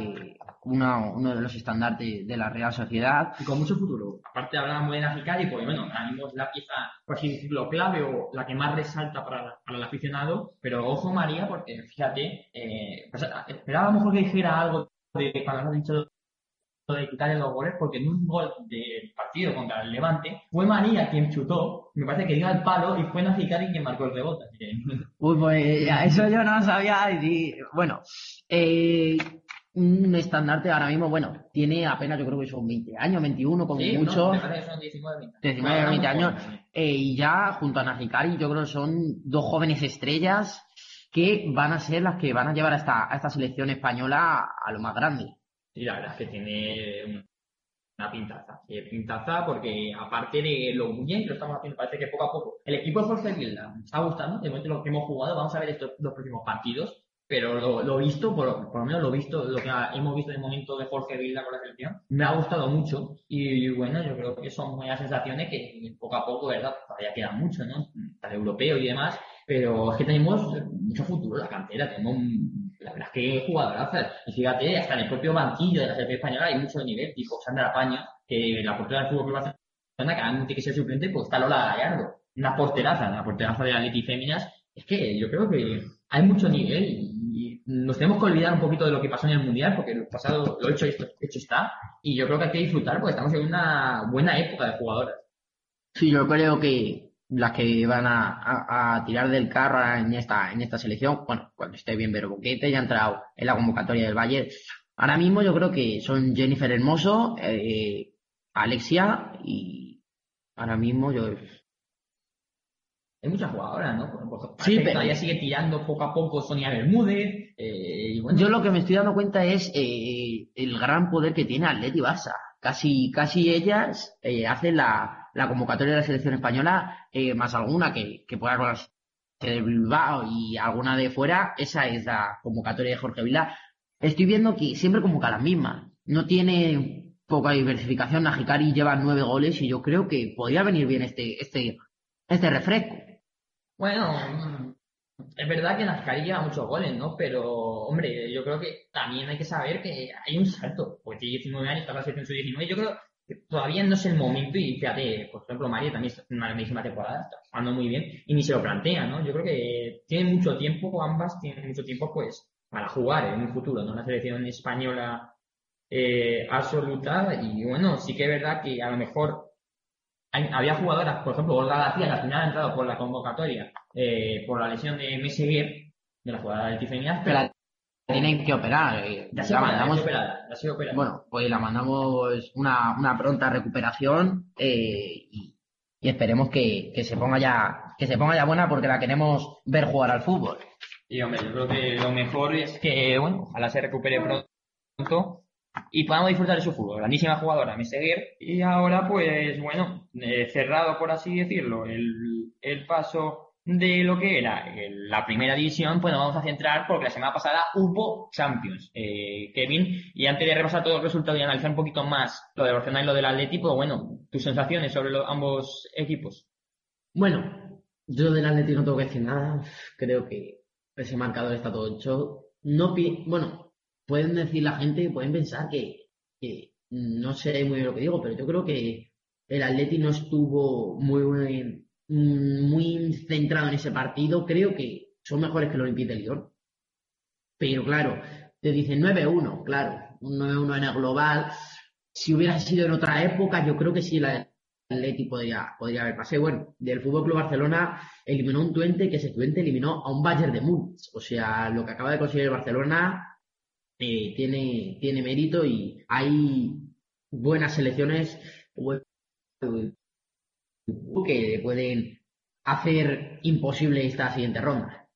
uno de los estandartes de la Real Sociedad. Y con mucho futuro. Aparte hablábamos de Najikari, porque bueno, ahora la pieza, por así decirlo, clave o la que más resalta para, para el aficionado. Pero ojo María, porque fíjate, eh, pues, esperaba que dijera algo de cuando has dicho de quitarle los goles, porque en un gol del partido contra el Levante, fue María quien chutó, me parece que dio al palo y fue Najikari quien marcó el rebote. Uy, pues ya, eso yo no sabía decir. Bueno, eh, un estandarte ahora mismo, bueno, tiene apenas, yo creo que son 20 años, 21 como Sí, mucho. no, que son 19, 20. 19, Bueno, 20 muy años. Eh, y ya junto a Najikari, yo creo que son dos jóvenes estrellas que van a ser las que van a llevar a esta, a esta selección española a lo más grande. Sí, la verdad es que tiene un- una pintaza. Sí, pintaza porque aparte de lo bien que lo estamos haciendo, parece que poco a poco. El equipo de Jorge Vilda me está gustando, de momento lo que hemos jugado, vamos a ver estos dos próximos partidos, pero lo, lo visto, por, por lo menos lo visto, lo que hemos visto de momento de Jorge Vilda con la selección, me ha gustado mucho y bueno, yo creo que son buenas sensaciones que poco a poco, ¿verdad? Todavía queda mucho, ¿no? El europeo y demás, pero es que tenemos mucho futuro en la cantera, tenemos un- la es que jugadorazas. Y fíjate, hasta en el propio banquillo de la selección española hay mucho nivel, tipo Sandra Paño, que la portera del Fútbol Club Barcelona, que tiene que ser suplente, pues está Lola Gallardo. Una porteraza, la porteraza de Atleti Féminas. Es que yo creo que hay mucho nivel y nos tenemos que olvidar un poquito de lo que pasó en el Mundial, porque el pasado, lo hecho, hecho está. Y yo creo que hay que disfrutar porque estamos en una buena época de jugadoras. Sí, yo creo que las que van a, a- a tirar del carro en esta, en esta selección, bueno, cuando esté bien Vero Boquete, ya ha entrado en la convocatoria del Valle. Ahora mismo yo creo que son Jennifer Hermoso, eh, Alexia y ahora mismo yo Hay muchas jugadoras, ¿no? Por- por- Sí, pero- Todavía sigue tirando poco a poco Sonia Bermúdez. eh, y bueno, Yo lo que me estoy dando cuenta es eh, el gran poder que tiene Atleti Barça. Casi, casi ellas hacen la, la convocatoria de la selección española, eh, más alguna que, que pueda colarse de Bilbao y alguna de fuera, esa es la convocatoria de Jorge Vila. Estoy viendo que siempre convoca las mismas. No tiene poca diversificación. Najikari lleva nueve goles y yo creo que podría venir bien este, este, este refresco. Bueno, es verdad que Nazcari lleva muchos goles, ¿no? Pero, hombre, yo creo que también hay que saber que hay un salto. Porque tiene 19 años, está la selección sub-19. Yo creo todavía no es el momento. Y fíjate, por ejemplo, María también está en una grandísima temporada, está jugando muy bien y ni se lo plantea, ¿no? Yo creo que tienen mucho tiempo, ambas tienen mucho tiempo, pues, para jugar en un futuro, ¿no? Una selección española eh, absoluta. Y bueno, sí que es verdad que a lo mejor había jugadoras, por ejemplo, Olga García, que al final ha entrado por la convocatoria eh, por la lesión de Meseguer, de la jugada de Tifenias, Pero tienen que operar. eh, ya la mandamos operada, ya. Bueno, pues la mandamos una, una pronta recuperación eh, y, y esperemos que, que se ponga ya que se ponga ya buena porque la queremos ver jugar al fútbol. Y hombre, yo creo que lo mejor es que, bueno, ojalá se recupere pronto y podamos disfrutar de su fútbol. Grandísima jugadora, Meseguer. Y ahora, pues, bueno, eh, cerrado, por así decirlo, el, el paso de lo que era el- la primera división, pues nos vamos a centrar porque la semana pasada hubo Champions, eh, Kevin. Y antes de repasar todos los resultados y analizar un poquito más lo de Barcelona y lo del Atleti, pues bueno, tus sensaciones sobre los, ambos equipos. Bueno, yo del Atleti no tengo que decir nada. Creo que ese marcador está todo hecho. No bueno, pueden decir la gente, pueden pensar que, que no sé muy bien lo que digo, pero yo creo que el Atleti no estuvo muy, muy, muy centrado en ese partido. Creo que son mejores que el Olympique de Lyon. Pero claro, te dicen 9-1, claro, un 9-1 en el global. Si hubiera sido en otra época, yo creo que sí la Atleti podría, podría haber pasado. Bueno, del Fútbol Club Barcelona eliminó un Twente que ese Twente eliminó a un Bayern de Múnich. O sea, lo que acaba de conseguir el Barcelona eh, tiene, tiene mérito y hay buenas selecciones que pueden hacer imposible esta siguiente ronda.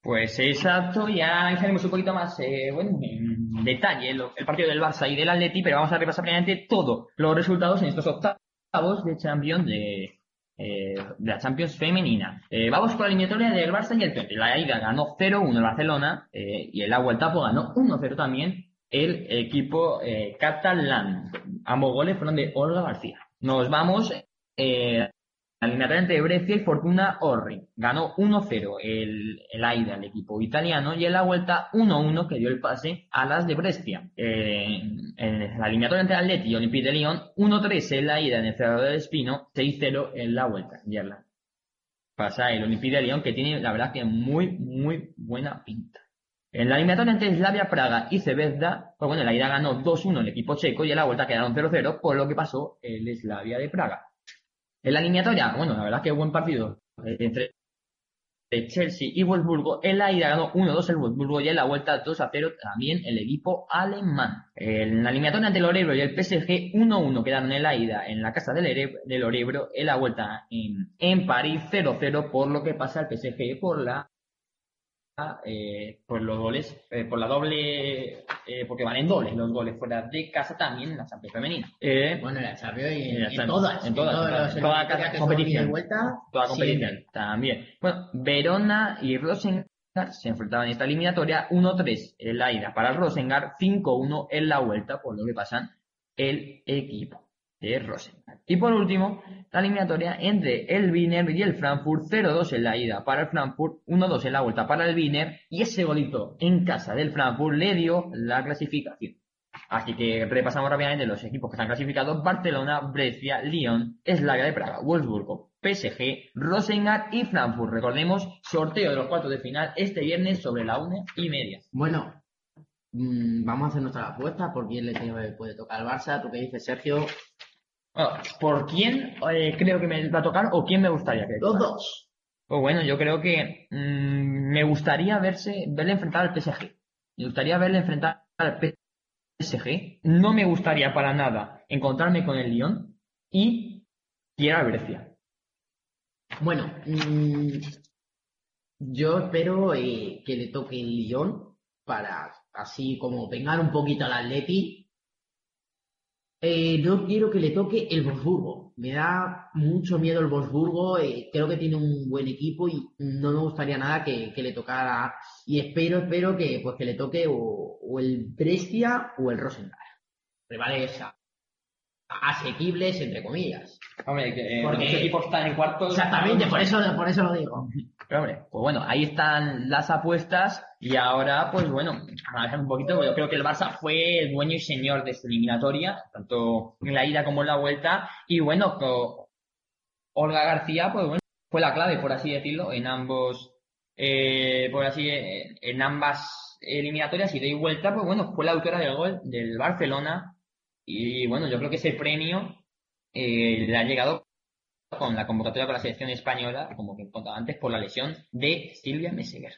Pues exacto, ya analizaremos un poquito más, eh, bueno, en detalle el partido del Barça y del Atleti, pero vamos a repasar primeramente todos los resultados en estos octavos de Champions de, eh, la Champions femenina. Eh, vamos con la eliminatoria del Barça y el Twente. La ida ganó 0-1 el Barcelona y en la vuelta pues, ganó 1-0 también el equipo catalán. Ambos goles fueron de Olga García. Nos vamos eh, la eliminatoria entre Brescia y Fortuna Orri. Ganó 1-0 el, el AIDA, el equipo italiano, y en la vuelta 1-1 que dio el pase a las de Brescia. Eh, en la eliminatoria entre Atleti y Olympique de Lyon, 1-3 en la en el Cerrado del Espino, 6-0 en la vuelta. Yerla. Pasa el Olympique de Lyon que tiene la verdad que muy, muy buena pinta. En la eliminatoria entre Slavia Praga y Zvezda, pues bueno, en la ida ganó 2-1 el equipo checo y en la vuelta quedaron 0-0 por lo que pasó el Slavia de Praga. En la eliminatoria, bueno, la verdad que buen partido eh, entre Chelsea y Wolfsburgo. En la ida ganó 1-2 el Wolfsburgo y en la vuelta 2-0 también el equipo alemán. En la eliminatoria ante el Orebro y el PSG 1-1 quedaron en la ida en la casa del, Orebro. En la vuelta en París 0-0 por lo que pasa el PSG por la eh, por los goles, eh, por la doble, eh, porque van en dobles los goles fuera de casa también en la Champions femenina. Eh, bueno, en la Champions y en, en, todas, en todas, en toda, competición, vuelta, toda competición también. Bueno, Verona y Rosengar se enfrentaban en esta eliminatoria 1-3 en la ida para el Rosengar, 5-1 en la vuelta, por lo que pasan el equipo de Rosenberg. Y por último, la eliminatoria entre el Wiener y el Frankfurt, 0-2 en la ida para el Frankfurt, 1-2 en la vuelta para el Wiener, y ese golito en casa del Frankfurt le dio la clasificación. Así que repasamos rápidamente los equipos que están clasificados: Barcelona, Brescia, Lyon, Slaga de Praga, Wolfsburgo, PSG, Rosengar y Frankfurt. Recordemos, sorteo de los cuartos de final este viernes sobre la una y media. Bueno, mmm, vamos a hacer nuestra apuesta por quién le puede tocar al Barça. ¿Tú qué dices, Sergio? ¿Por quién eh, creo que me va a tocar o quién me gustaría que Los dos. Pues bueno, yo creo que mmm, me gustaría verse, verle enfrentar al PSG. Me gustaría verle enfrentar al PSG. No me gustaría para nada encontrarme con el Lyon y quiero a Grecia. Bueno, mmm, yo espero eh, que le toque el Lyon para así como pegar un poquito al Atleti eh, no quiero que le toque el Wolfsburgo. Me da mucho miedo el Wolfsburgo. Eh, creo que tiene un buen equipo y no me gustaría nada que, le tocara. Y espero, espero que, pues, que le toque o, el Brescia o el Rosenthal. Rivales asequibles, entre comillas. Hombre, que, eh, porque los equipos están en cuartos. Exactamente, por eso, por eso lo digo. Pero hombre, pues bueno, ahí están las apuestas y ahora, pues bueno, analizar un poquito, yo creo que el Barça fue el dueño y señor de esta eliminatoria, tanto en la ida como en la vuelta, y bueno, Olga García, pues bueno, fue la clave, por así decirlo, en ambos, eh, por así, en ambas eliminatorias y de vuelta, pues bueno, fue la autora del gol del Barcelona, y bueno, yo creo que ese premio eh, le ha llegado con la convocatoria con la selección española, como que contaba antes, por la lesión de Silvia Meseguer.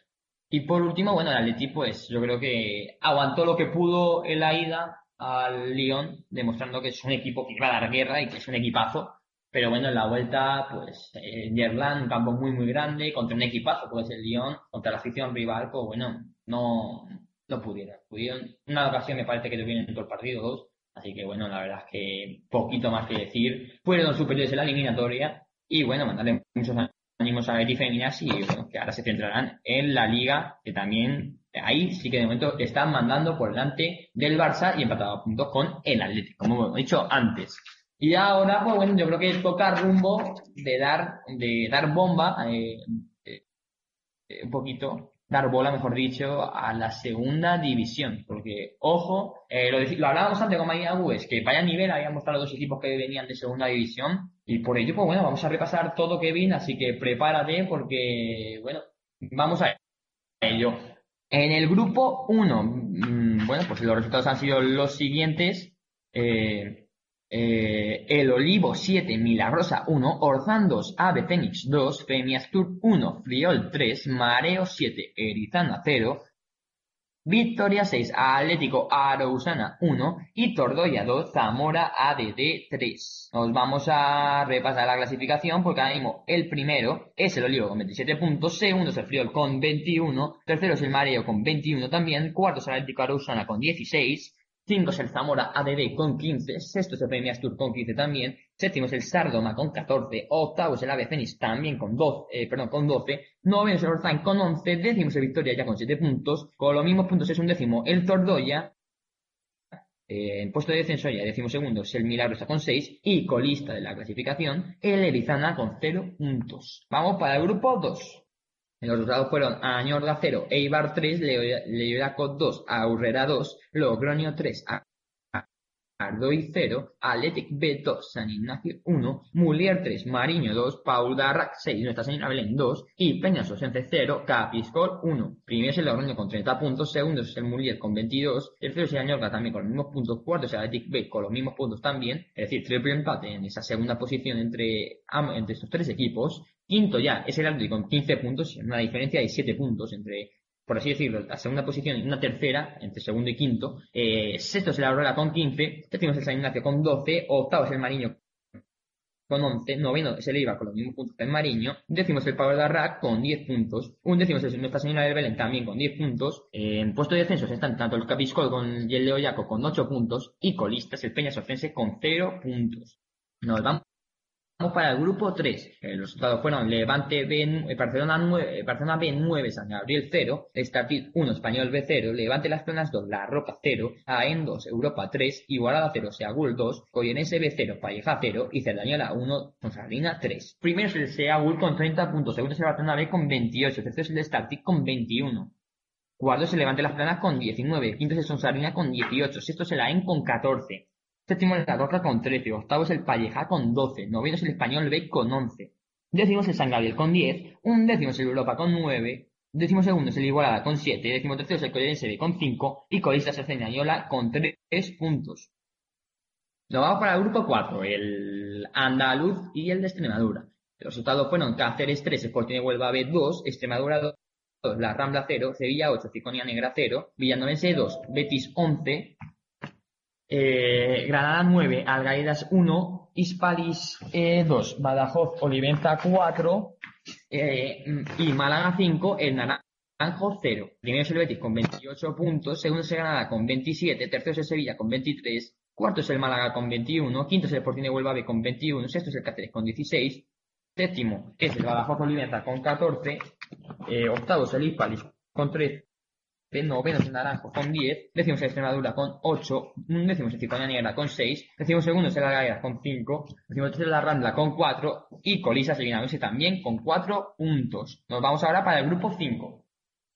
Y por último, bueno, el Atleti, pues yo creo que aguantó lo que pudo en la ida al Lyon, demostrando que es un equipo que iba a dar guerra y que es un equipazo. Pero bueno, en la vuelta, pues, en Yerland, un campo muy, muy grande, contra un equipazo, pues el Lyon, contra la afición rival, pues bueno, no, no pudieron. Pudieron, una ocasión me parece que tuvieron en todo el partido, dos, Así que bueno, la verdad es que poquito más que decir. Fueron superiores en la eliminatoria y bueno, mandarle muchos ánimos a Betty Feminas y bueno, que ahora se centrarán en la liga, que también ahí sí que de momento están mandando por delante del Barça y empatado a puntos con el Atlético, como hemos dicho antes. Y ahora, pues bueno, yo creo que toca rumbo de dar, de dar bomba eh, eh, un poquito dar bola, mejor dicho, a la segunda división. Porque, ojo, eh, lo, hablábamos antes con María es que vaya nivel habíamos mostrado dos equipos que venían de segunda división. Y por ello, pues bueno, vamos a repasar todo Kevin, así que prepárate porque, bueno, vamos a ello. En el grupo 1, mm, bueno, pues los resultados han sido los siguientes. Eh, eh, el Olivo 7, Milagrosa 1, Orzán 2, Ave Fénix 2, Femiastur 1, Friol 3, Mareo 7, Erizana 0, Victoria 6, Atlético Arousana 1 y Tordoya 2, Zamora ADD 3. Nos vamos a repasar la clasificación porque ahora mismo el primero es el Olivo con 27 puntos, segundo es el Friol con 21, tercero es el Mareo con 21 también, cuarto es el Atlético Arousana con 16, 5 es el Zamora ADD con 15, sexto es el Premias Tour con 15 también, séptimo es el Sardoma con 14, octavo es el Ave Fénix también con 12, eh, perdón, con 12, noveno es el Orzán con 11, décimo es el Victoria ya con 7 puntos, con los mismos puntos es un décimo el Tordoya, eh, en puesto de descenso ya décimo segundo es el Milagro está con 6 y colista de la clasificación el Erizana con 0 puntos. Vamos para el grupo 2. Los resultados fueron Añorga 0, Eibar 3, Leodaco 2, Aurrera 2, Logroño 3, Ardoy 0, Athletic B 2, San Ignacio 1, Mulier 3, Mariño 2, Paul Darrac 6, Nuestra Señora Belén 2 y Peña Sosense 0, Capiscol 1. Primero es el Logroño con 30 puntos, segundo es el Mulier con 22, tercero es el Añorga también con los mismos puntos, cuarto es el Athletic B con los mismos puntos también, es decir, triple empate en esa segunda posición entre estos tres equipos Quinto ya es el Atlético con 15 puntos, una diferencia de 7 puntos entre, por así decirlo, la segunda posición y una tercera, entre segundo y quinto. Eh, sexto es el Aurora con 15, séptimo es el San Ignacio con 12, octavo es el Mariño con 11, noveno es el Eibar con los mismos puntos que el Mariño, décimo es el Pablo de Arrac con 10 puntos, un décimo es Nuestra Señora del Belén también con 10 puntos, en puesto de descensos están tanto el Capiscol con y el Leoyaco con 8 puntos, y colistas el Peña Sofense con 0 puntos. Nos vamos Vamos para el grupo 3. Eh, los resultados fueron Levante B, eh, Barcelona, 9, eh, Barcelona B9, San Gabriel 0, Startit 1, Español B 0, Levante Las Planas 2, La Roca 0, AEN 2, Europa 3, Igualada 0, Seagull 2, Coyenese B 0, Palleja 0 y Cerdañola 1, Consardina 3. Primero es el Seagull con 30 puntos, segundo es el Barcelona B con 28, tercero es el Startit con 21. Cuarto es el Levante Las Planas con 19, quinto es el Sonsardina con 18, sexto es el AEN con 14. Séptimo es la Roca con 13, octavo es el Palleja con 12, noveno es el Español B con 11, décimo es el San Gabriel con 10, un décimo es el Europa con 9, décimo segundo es el Igualada con 7, décimo tercero es el Collerense B con 5 y colista es el Ceñañola con 3 puntos. Nos vamos para el grupo 4, el Andaluz y el de Extremadura. Los resultados fueron Cáceres 3, Sporting de Huelva B 2, Extremadura 2, La Rambla 0, Sevilla 8, Ciconia Negra 0, Villanovense 2, Betis 11, eh, Granada 9, Algaidas 1, Hispalis 2, eh, Badajoz, Olivenza 4 eh, y Málaga 5, el Naranjo 0. Primero es el Betis con 28 puntos, segundo es el Granada con 27, tercero es el Sevilla con 23, cuarto es el Málaga con 21, quinto es el Sporting de Huelva B con 21, sexto es el Cáceres con 16, séptimo es el Badajoz Olivenza con 14, octavo es el Hispalis con 13, noveno es el Naranjo con 10, decimos el Extremadura con 8, decimos el Ciconia Negra con 6, decimos segundo es el Galera con 5, decimos tercero la Rambla con 4 y Colisa se también con 4 puntos. Nos vamos ahora para el grupo 5.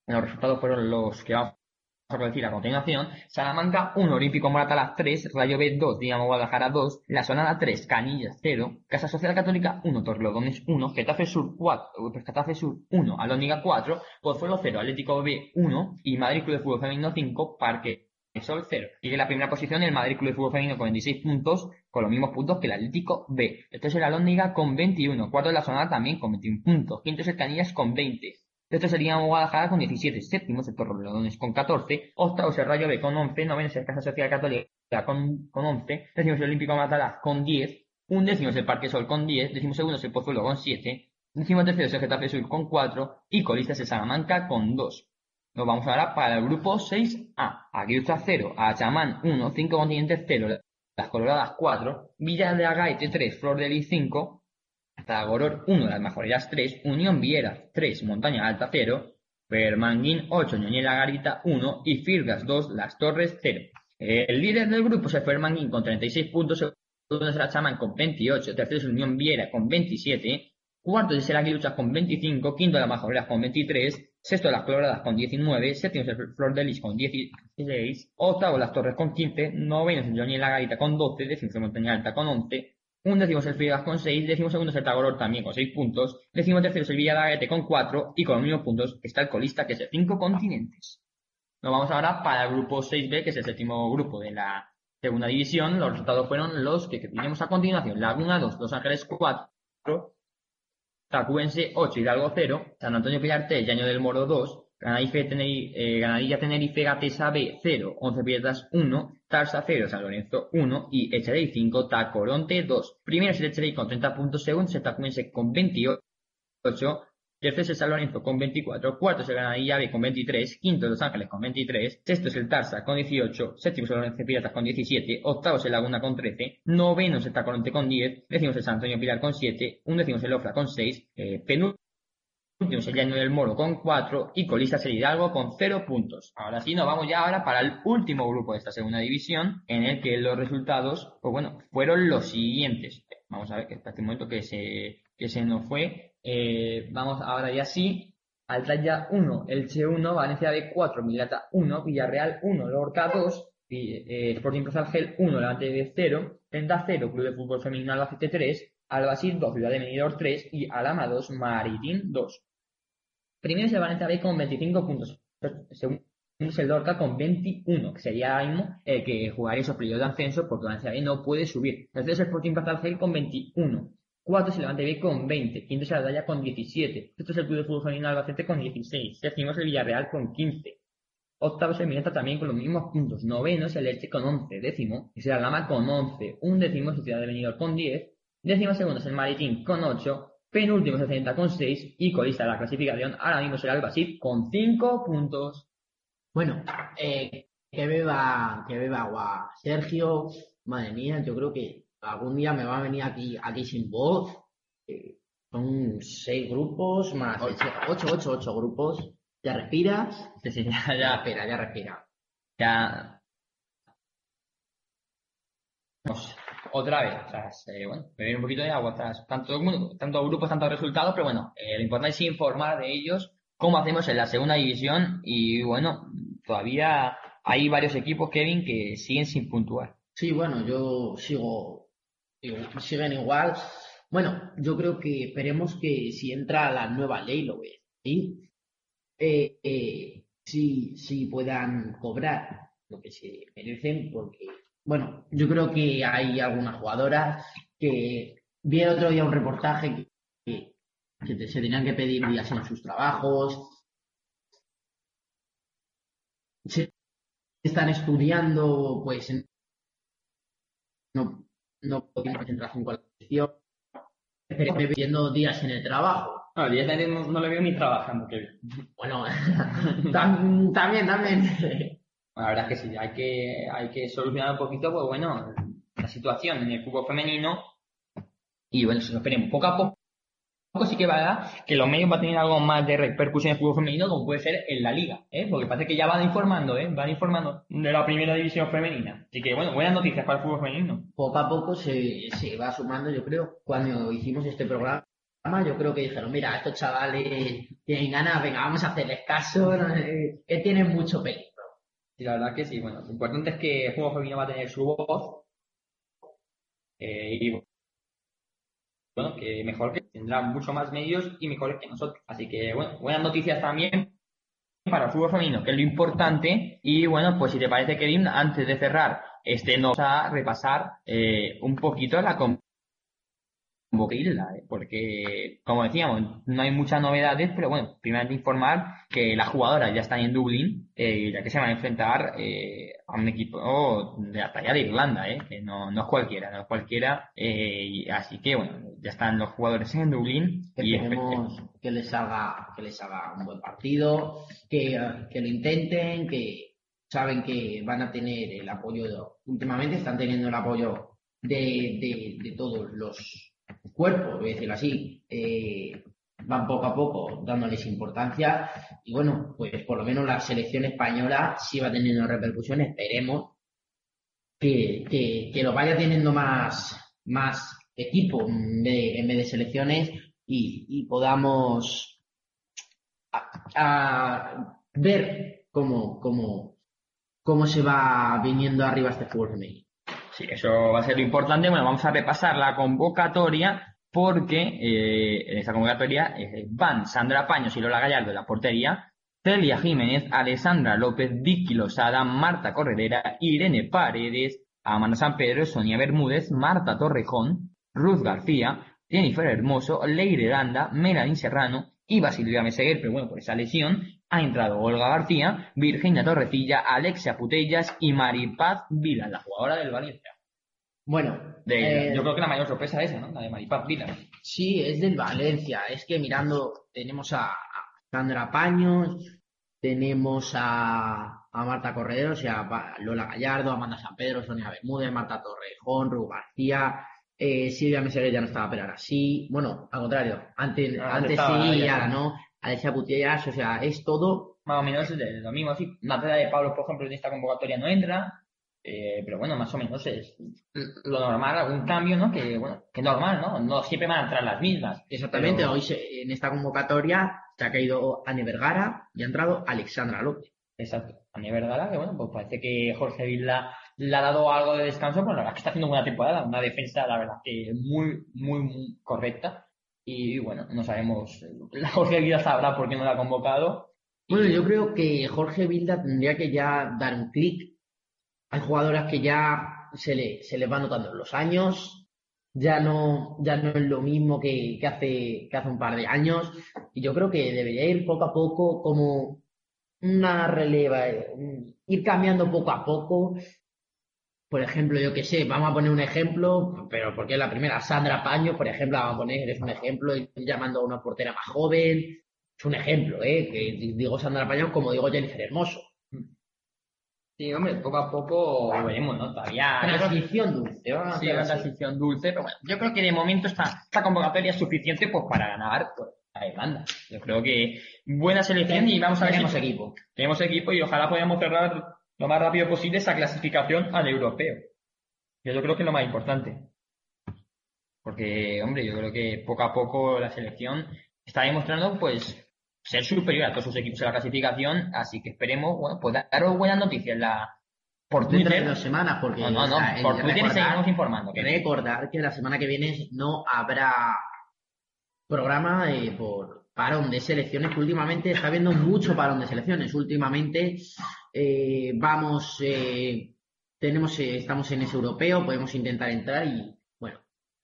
Los resultados fueron los que vamos por decir a continuación, Salamanca 1, Olímpico Moratalaz 3, Rayo B 2, Dinamo Guadalajara 2, La Sonada 3, Canillas 0, Casa Social Católica 1, Torrelodones 1, Getafe Sur 4, Getafe Sur 1, Alóniga 4, Pozuelo 0, Atlético B 1 y Madrid Club de Fútbol Femenino 5, Parque Sol 0. Y en la primera posición el Madrid Club de Fútbol Femenino con 26 puntos, con los mismos puntos que el Atlético B. Esto es el Alóniga con 21, cuarto de la Sonada también con 21 puntos, quinto es el Canillas con 20. Esto sería Guadalajara con 17, séptimo es el Torrelodones con 14, octavo es el Rayo B con 11, noveno es Casa Social Católica con, con 11, décimo el Olímpico Matalaz con 10, un décimo es el Parque Sol con 10, décimo segundo el Pozuelo con 7, décimo tercero el Getafe Sur con 4 y colista es Salamanca con 2. Nos vamos ahora para el grupo 6A. Aquí está 0, Achamán 1, 5 Continentes 0, Las Coloradas 4, Villa de Agaite 3, Flor de Lis 5, Zagoror 1, Las Majoreras 3, Unión Viera 3, Montaña Alta 0, Permanguín 8, Ñoñela Garita 1 y Firgas 2, Las Torres 0. El líder del grupo es el Permanguín con 36 puntos, segundo el Chamán con 28, tercero es Unión Viera con 27, cuarto es el Aguiluchas con 25, quinto Las Majoreras con 23, sexto Las Coloradas con 19, séptimo es el Flor de Lis con 16, octavo Las Torres con 15, noveno es el Ñoñela Garita con 12, décimo es Montaña Alta con 11, un décimo es el Figas con 6, décimo segundo es el Tagoror también con 6 puntos, décimo tercero es el Villadaguete con 4 y con los mismos puntos está el colista que es de 5 continentes. Nos vamos ahora para el grupo 6B, que es el séptimo grupo de la segunda división. Los resultados fueron los que tenemos a continuación. Laguna 2, Los Ángeles 4, Tacuense 8, Hidalgo 0, San Antonio Pillarte, Llaño del Moro 2, eh, Ganadilla Tenerife Gatesa B 0, 11 Piedras 1, Tarsa 0, San Lorenzo 1 y Echerey 5, Tacoronte 2. Primero es el Echerey con 30 puntos, segundo es el Tacumense con 28, tercero es el San Lorenzo con 24, cuarto es el Ganadilla B con 23, quinto Los Ángeles con 23, sexto es el Tarsa con 18, séptimo es el Lorenzo Piratas con 17, octavo es el Laguna con 13, noveno es el Tacoronte con 10, décimo es el San Antonio Pilar con 7, undécimo es el Ofra con 6, eh, penúltimo último es el del Moro con 4 y colista el Hidalgo con 0 puntos. Ahora sí, nos vamos ya ahora para el último grupo de esta segunda división, en el que los resultados, pues bueno, fueron los siguientes. Vamos a ver que hasta este momento que se, que se nos fue. Eh, vamos ahora ya sí. Altaya 1, Elche 1, Valencia B 4, Milata 1, Villarreal 1, Lorca 2, eh, Sporting Plaza Argel 1, Levante B 0, Tenta 0, Club de Fútbol Femenino Albacete 3, Albacil 2, Ciudad de Benidorm 3 y Alama 2, Maritín 2. Primero es el Valencia B con 25 puntos. Segundo es el Dorca con 21, que sería ahora el que jugaría esos periodos de ascenso porque Valencia B no puede subir. Tercero es el Sporting Plaza con 21. Cuarto es el Levante B con 20. Quinto es el Aldaya con 17. Sexto es el Club de Fútbol Femenino Albacete con 16. Séptimo es el Villarreal con 15. Octavo es el Miranda también con los mismos puntos. Noveno es el Elche con 11. Décimo es el Alama con 11. Un décimo es el Ciudad de Benidorm con 10. Décimo segundo es el Maritín con 8. Penúltimo es el Celta con 6. Y colista de la clasificación ahora mismo es el Albacete con 5 puntos. Bueno, eh, que beba, que beba agua. Sergio, madre mía, yo creo que algún día me va a venir aquí, aquí sin voz. Eh, son seis grupos más ocho, ocho, ocho, ocho grupos. Ya respiras. Sí, sí, ya, Ya ya, respira, ya respira. ya. Vamos, otra vez, tras, eh, bueno, beber un poquito de agua, tras tanto, tanto grupos, tantos resultados, pero bueno, eh, lo importante es informar de ellos, cómo hacemos en la segunda división y bueno, todavía hay varios equipos, Kevin, que siguen sin puntuar. Sí, bueno, yo sigo, siguen igual. Bueno, yo creo que esperemos que si entra la nueva ley, lo ves, ¿sí? Eh, eh, puedan cobrar lo que se merecen, porque, bueno, yo creo que hay algunas jugadoras que vi el otro día un reportaje que, que, que te- se tenían que pedir días en sus trabajos, se están estudiando, pues, no, no tiene concentración con la posición, viviendo días en el trabajo. No, directamente no, no le veo ni trabajando. Bueno, tam- también, también. La verdad es que sí, hay que, hay que solucionar un poquito, pues bueno, la situación en el fútbol femenino. Y bueno, lo esperemos poco a poco. sí que va a dar que los medios van a tener algo más de repercusión en el fútbol femenino, como puede ser en la liga, ¿eh? Porque parece que ya van informando, ¿eh? Van informando de la primera división femenina. Así que bueno, buenas noticias para el fútbol femenino. Poco a poco se, se va sumando, yo creo. Cuando hicimos este programa, yo creo que dijeron, mira, estos chavales tienen ganas, venga, vamos a hacerles caso, que tienen mucho peligro. Y la verdad que sí, bueno, lo importante es que el fútbol femenino va a tener su voz. eh, y bueno, que mejor que tendrá mucho más medios y mejores que nosotros. Así que bueno, buenas noticias también para el fútbol femenino, que es lo importante. Y bueno, pues si te parece, Kevin, antes de cerrar, este nos va a repasar eh, un poquito la ¿eh? porque como decíamos, no hay muchas novedades, pero bueno, primero informar que las jugadoras ya están en Dublín, eh, ya que se van a enfrentar eh, a un equipo de la talla de Irlanda, ¿eh? que no, no es cualquiera, no es cualquiera, y así que bueno, ya están los jugadores en Dublín y Esperemos que les haga, que les haga un buen partido, que, que lo intenten, que saben que van a tener el apoyo, últimamente están teniendo el apoyo de, de, de todos los cuerpos, voy a decirlo así, eh, van poco a poco dándoles importancia y bueno, pues por lo menos la selección española sí va teniendo repercusión, esperemos que, que, que lo vaya teniendo más, más equipo en vez, en vez de selecciones y, y podamos a ver cómo, cómo, cómo se va viniendo arriba este fútbol femenino. Sí, eso va a ser lo importante. Bueno, vamos a repasar la convocatoria porque eh, en esa convocatoria eh, van Sandra Paños y Lola Gallardo en la portería, Celia Jiménez, Alessandra López, Vicky Losada, Marta Corredera, Irene Paredes, Amanda San Pedro, Sonia Bermúdez, Marta Torrejón, Ruth García, Jennifer Hermoso, Leire Aranda, Melanie Serrano y Basilio Meseguer, pero bueno, por esa lesión ha entrado Olga García, Virginia Torrecilla, Alexia Putellas y Maripaz Vila, la jugadora del Valencia. Bueno, De- eh, yo creo que la mayor sorpresa es esa, ¿no? La de Maripaz Vila. sí, es del Valencia. Es que mirando, tenemos a, Sandra Paños, tenemos a, a Marta Corredero, o sea, a Lola Gallardo, Amanda San Pedro, Sonia Bermúdez, Marta Torrejón, Ru García, eh, Silvia Meseguer ya no estaba, pero ahora sí. Bueno, al contrario, antes, Ah, antes estaba, sí y ahora no. Alexia Putellas, o sea, es todo Más o menos es lo mismo, sí. Natalia de Pablo, por ejemplo, en esta convocatoria no entra. eh, pero bueno, más o menos es lo normal, algún cambio, ¿no? Que bueno, que normal, ¿no? No siempre van a entrar las mismas. Exactamente, Pero- hoy se- en esta convocatoria se ha caído Ane Vergara y ha entrado Alexandra López. Exacto. A nivel Vergara, que bueno, pues parece que Jorge Vilda le ha dado algo de descanso, pero la verdad es que está haciendo buena temporada, una defensa, la verdad, que muy, muy, muy correcta. Y bueno, no sabemos, la Jorge Vilda sabrá por qué no la ha convocado. Bueno, yo creo que Jorge Vilda tendría que ya dar un clic. Hay jugadoras que ya se le, se les va notando los años ya no, ya no es lo mismo que, que, hace, que hace un par de años. Y yo creo que debería ir poco a poco como una releva, eh, ir cambiando poco a poco. Por ejemplo, yo que sé, vamos a poner un ejemplo, pero porque es la primera, Sandra Paño, por ejemplo, vamos a poner, es un ejemplo, llamando a una portera más joven, es un ejemplo, ¿eh? Que digo Sandra Paño como digo Jennifer Hermoso. Sí, hombre, poco a poco veremos, ¿no? Todavía. Transición dulce. Sí, una transición dulce, pero bueno, yo creo que de momento esta, esta convocatoria es suficiente pues, para ganar pues, a Irlanda. Yo creo que buena selección y vamos a ver Tenemos si equipo. tenemos equipo y ojalá podamos cerrar lo más rápido posible esa clasificación al europeo. Yo, yo creo que es lo más importante. Porque, hombre, yo creo que poco a poco la selección está demostrando, pues, ser superior a todos sus equipos en la clasificación, así que esperemos, bueno, pues daros buenas noticias la, por Dentro de Twitter. dos semanas, porque No, no, no, por Twitter recordar- seguimos informando. que- recordar que la semana que viene no habrá programa eh, por parón de selecciones, que últimamente está habiendo mucho parón de selecciones. Últimamente eh, vamos, eh, tenemos, eh, estamos en ese europeo, podemos intentar entrar y, bueno,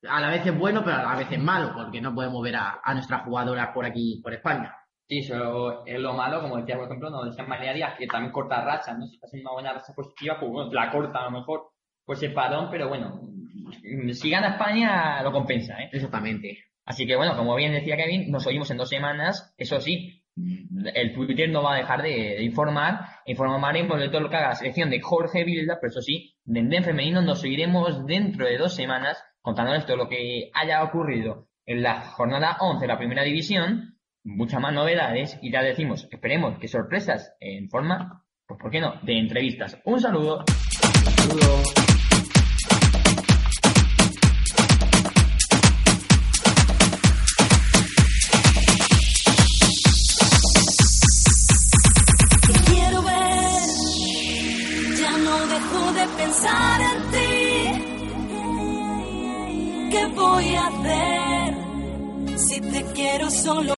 a la vez es bueno, pero a la vez es malo, porque no podemos ver a, a nuestras jugadoras por aquí, por España. Sí, eso es lo malo, como decía, por ejemplo, nos decían María Díaz, que también corta rachas, ¿no? Si estás en una buena racha positiva, pues bueno, la corta a lo mejor, pues el parón, pero bueno, si gana España, lo compensa, ¿eh? Exactamente. Así que bueno, como bien decía Kevin, nos oímos en dos semanas, eso sí, el Twitter no va a dejar de, informar, informaremos de todo lo que haga la selección de Jorge Vilda, pero eso sí, de Den Femenino nos oiremos dentro de dos semanas contándoles todo lo que haya ocurrido en la jornada 11 de la primera división, muchas más novedades y ya decimos, esperemos que sorpresas en forma, pues por qué no, de entrevistas. Un saludo. ¿Qué voy a hacer si te quiero solo?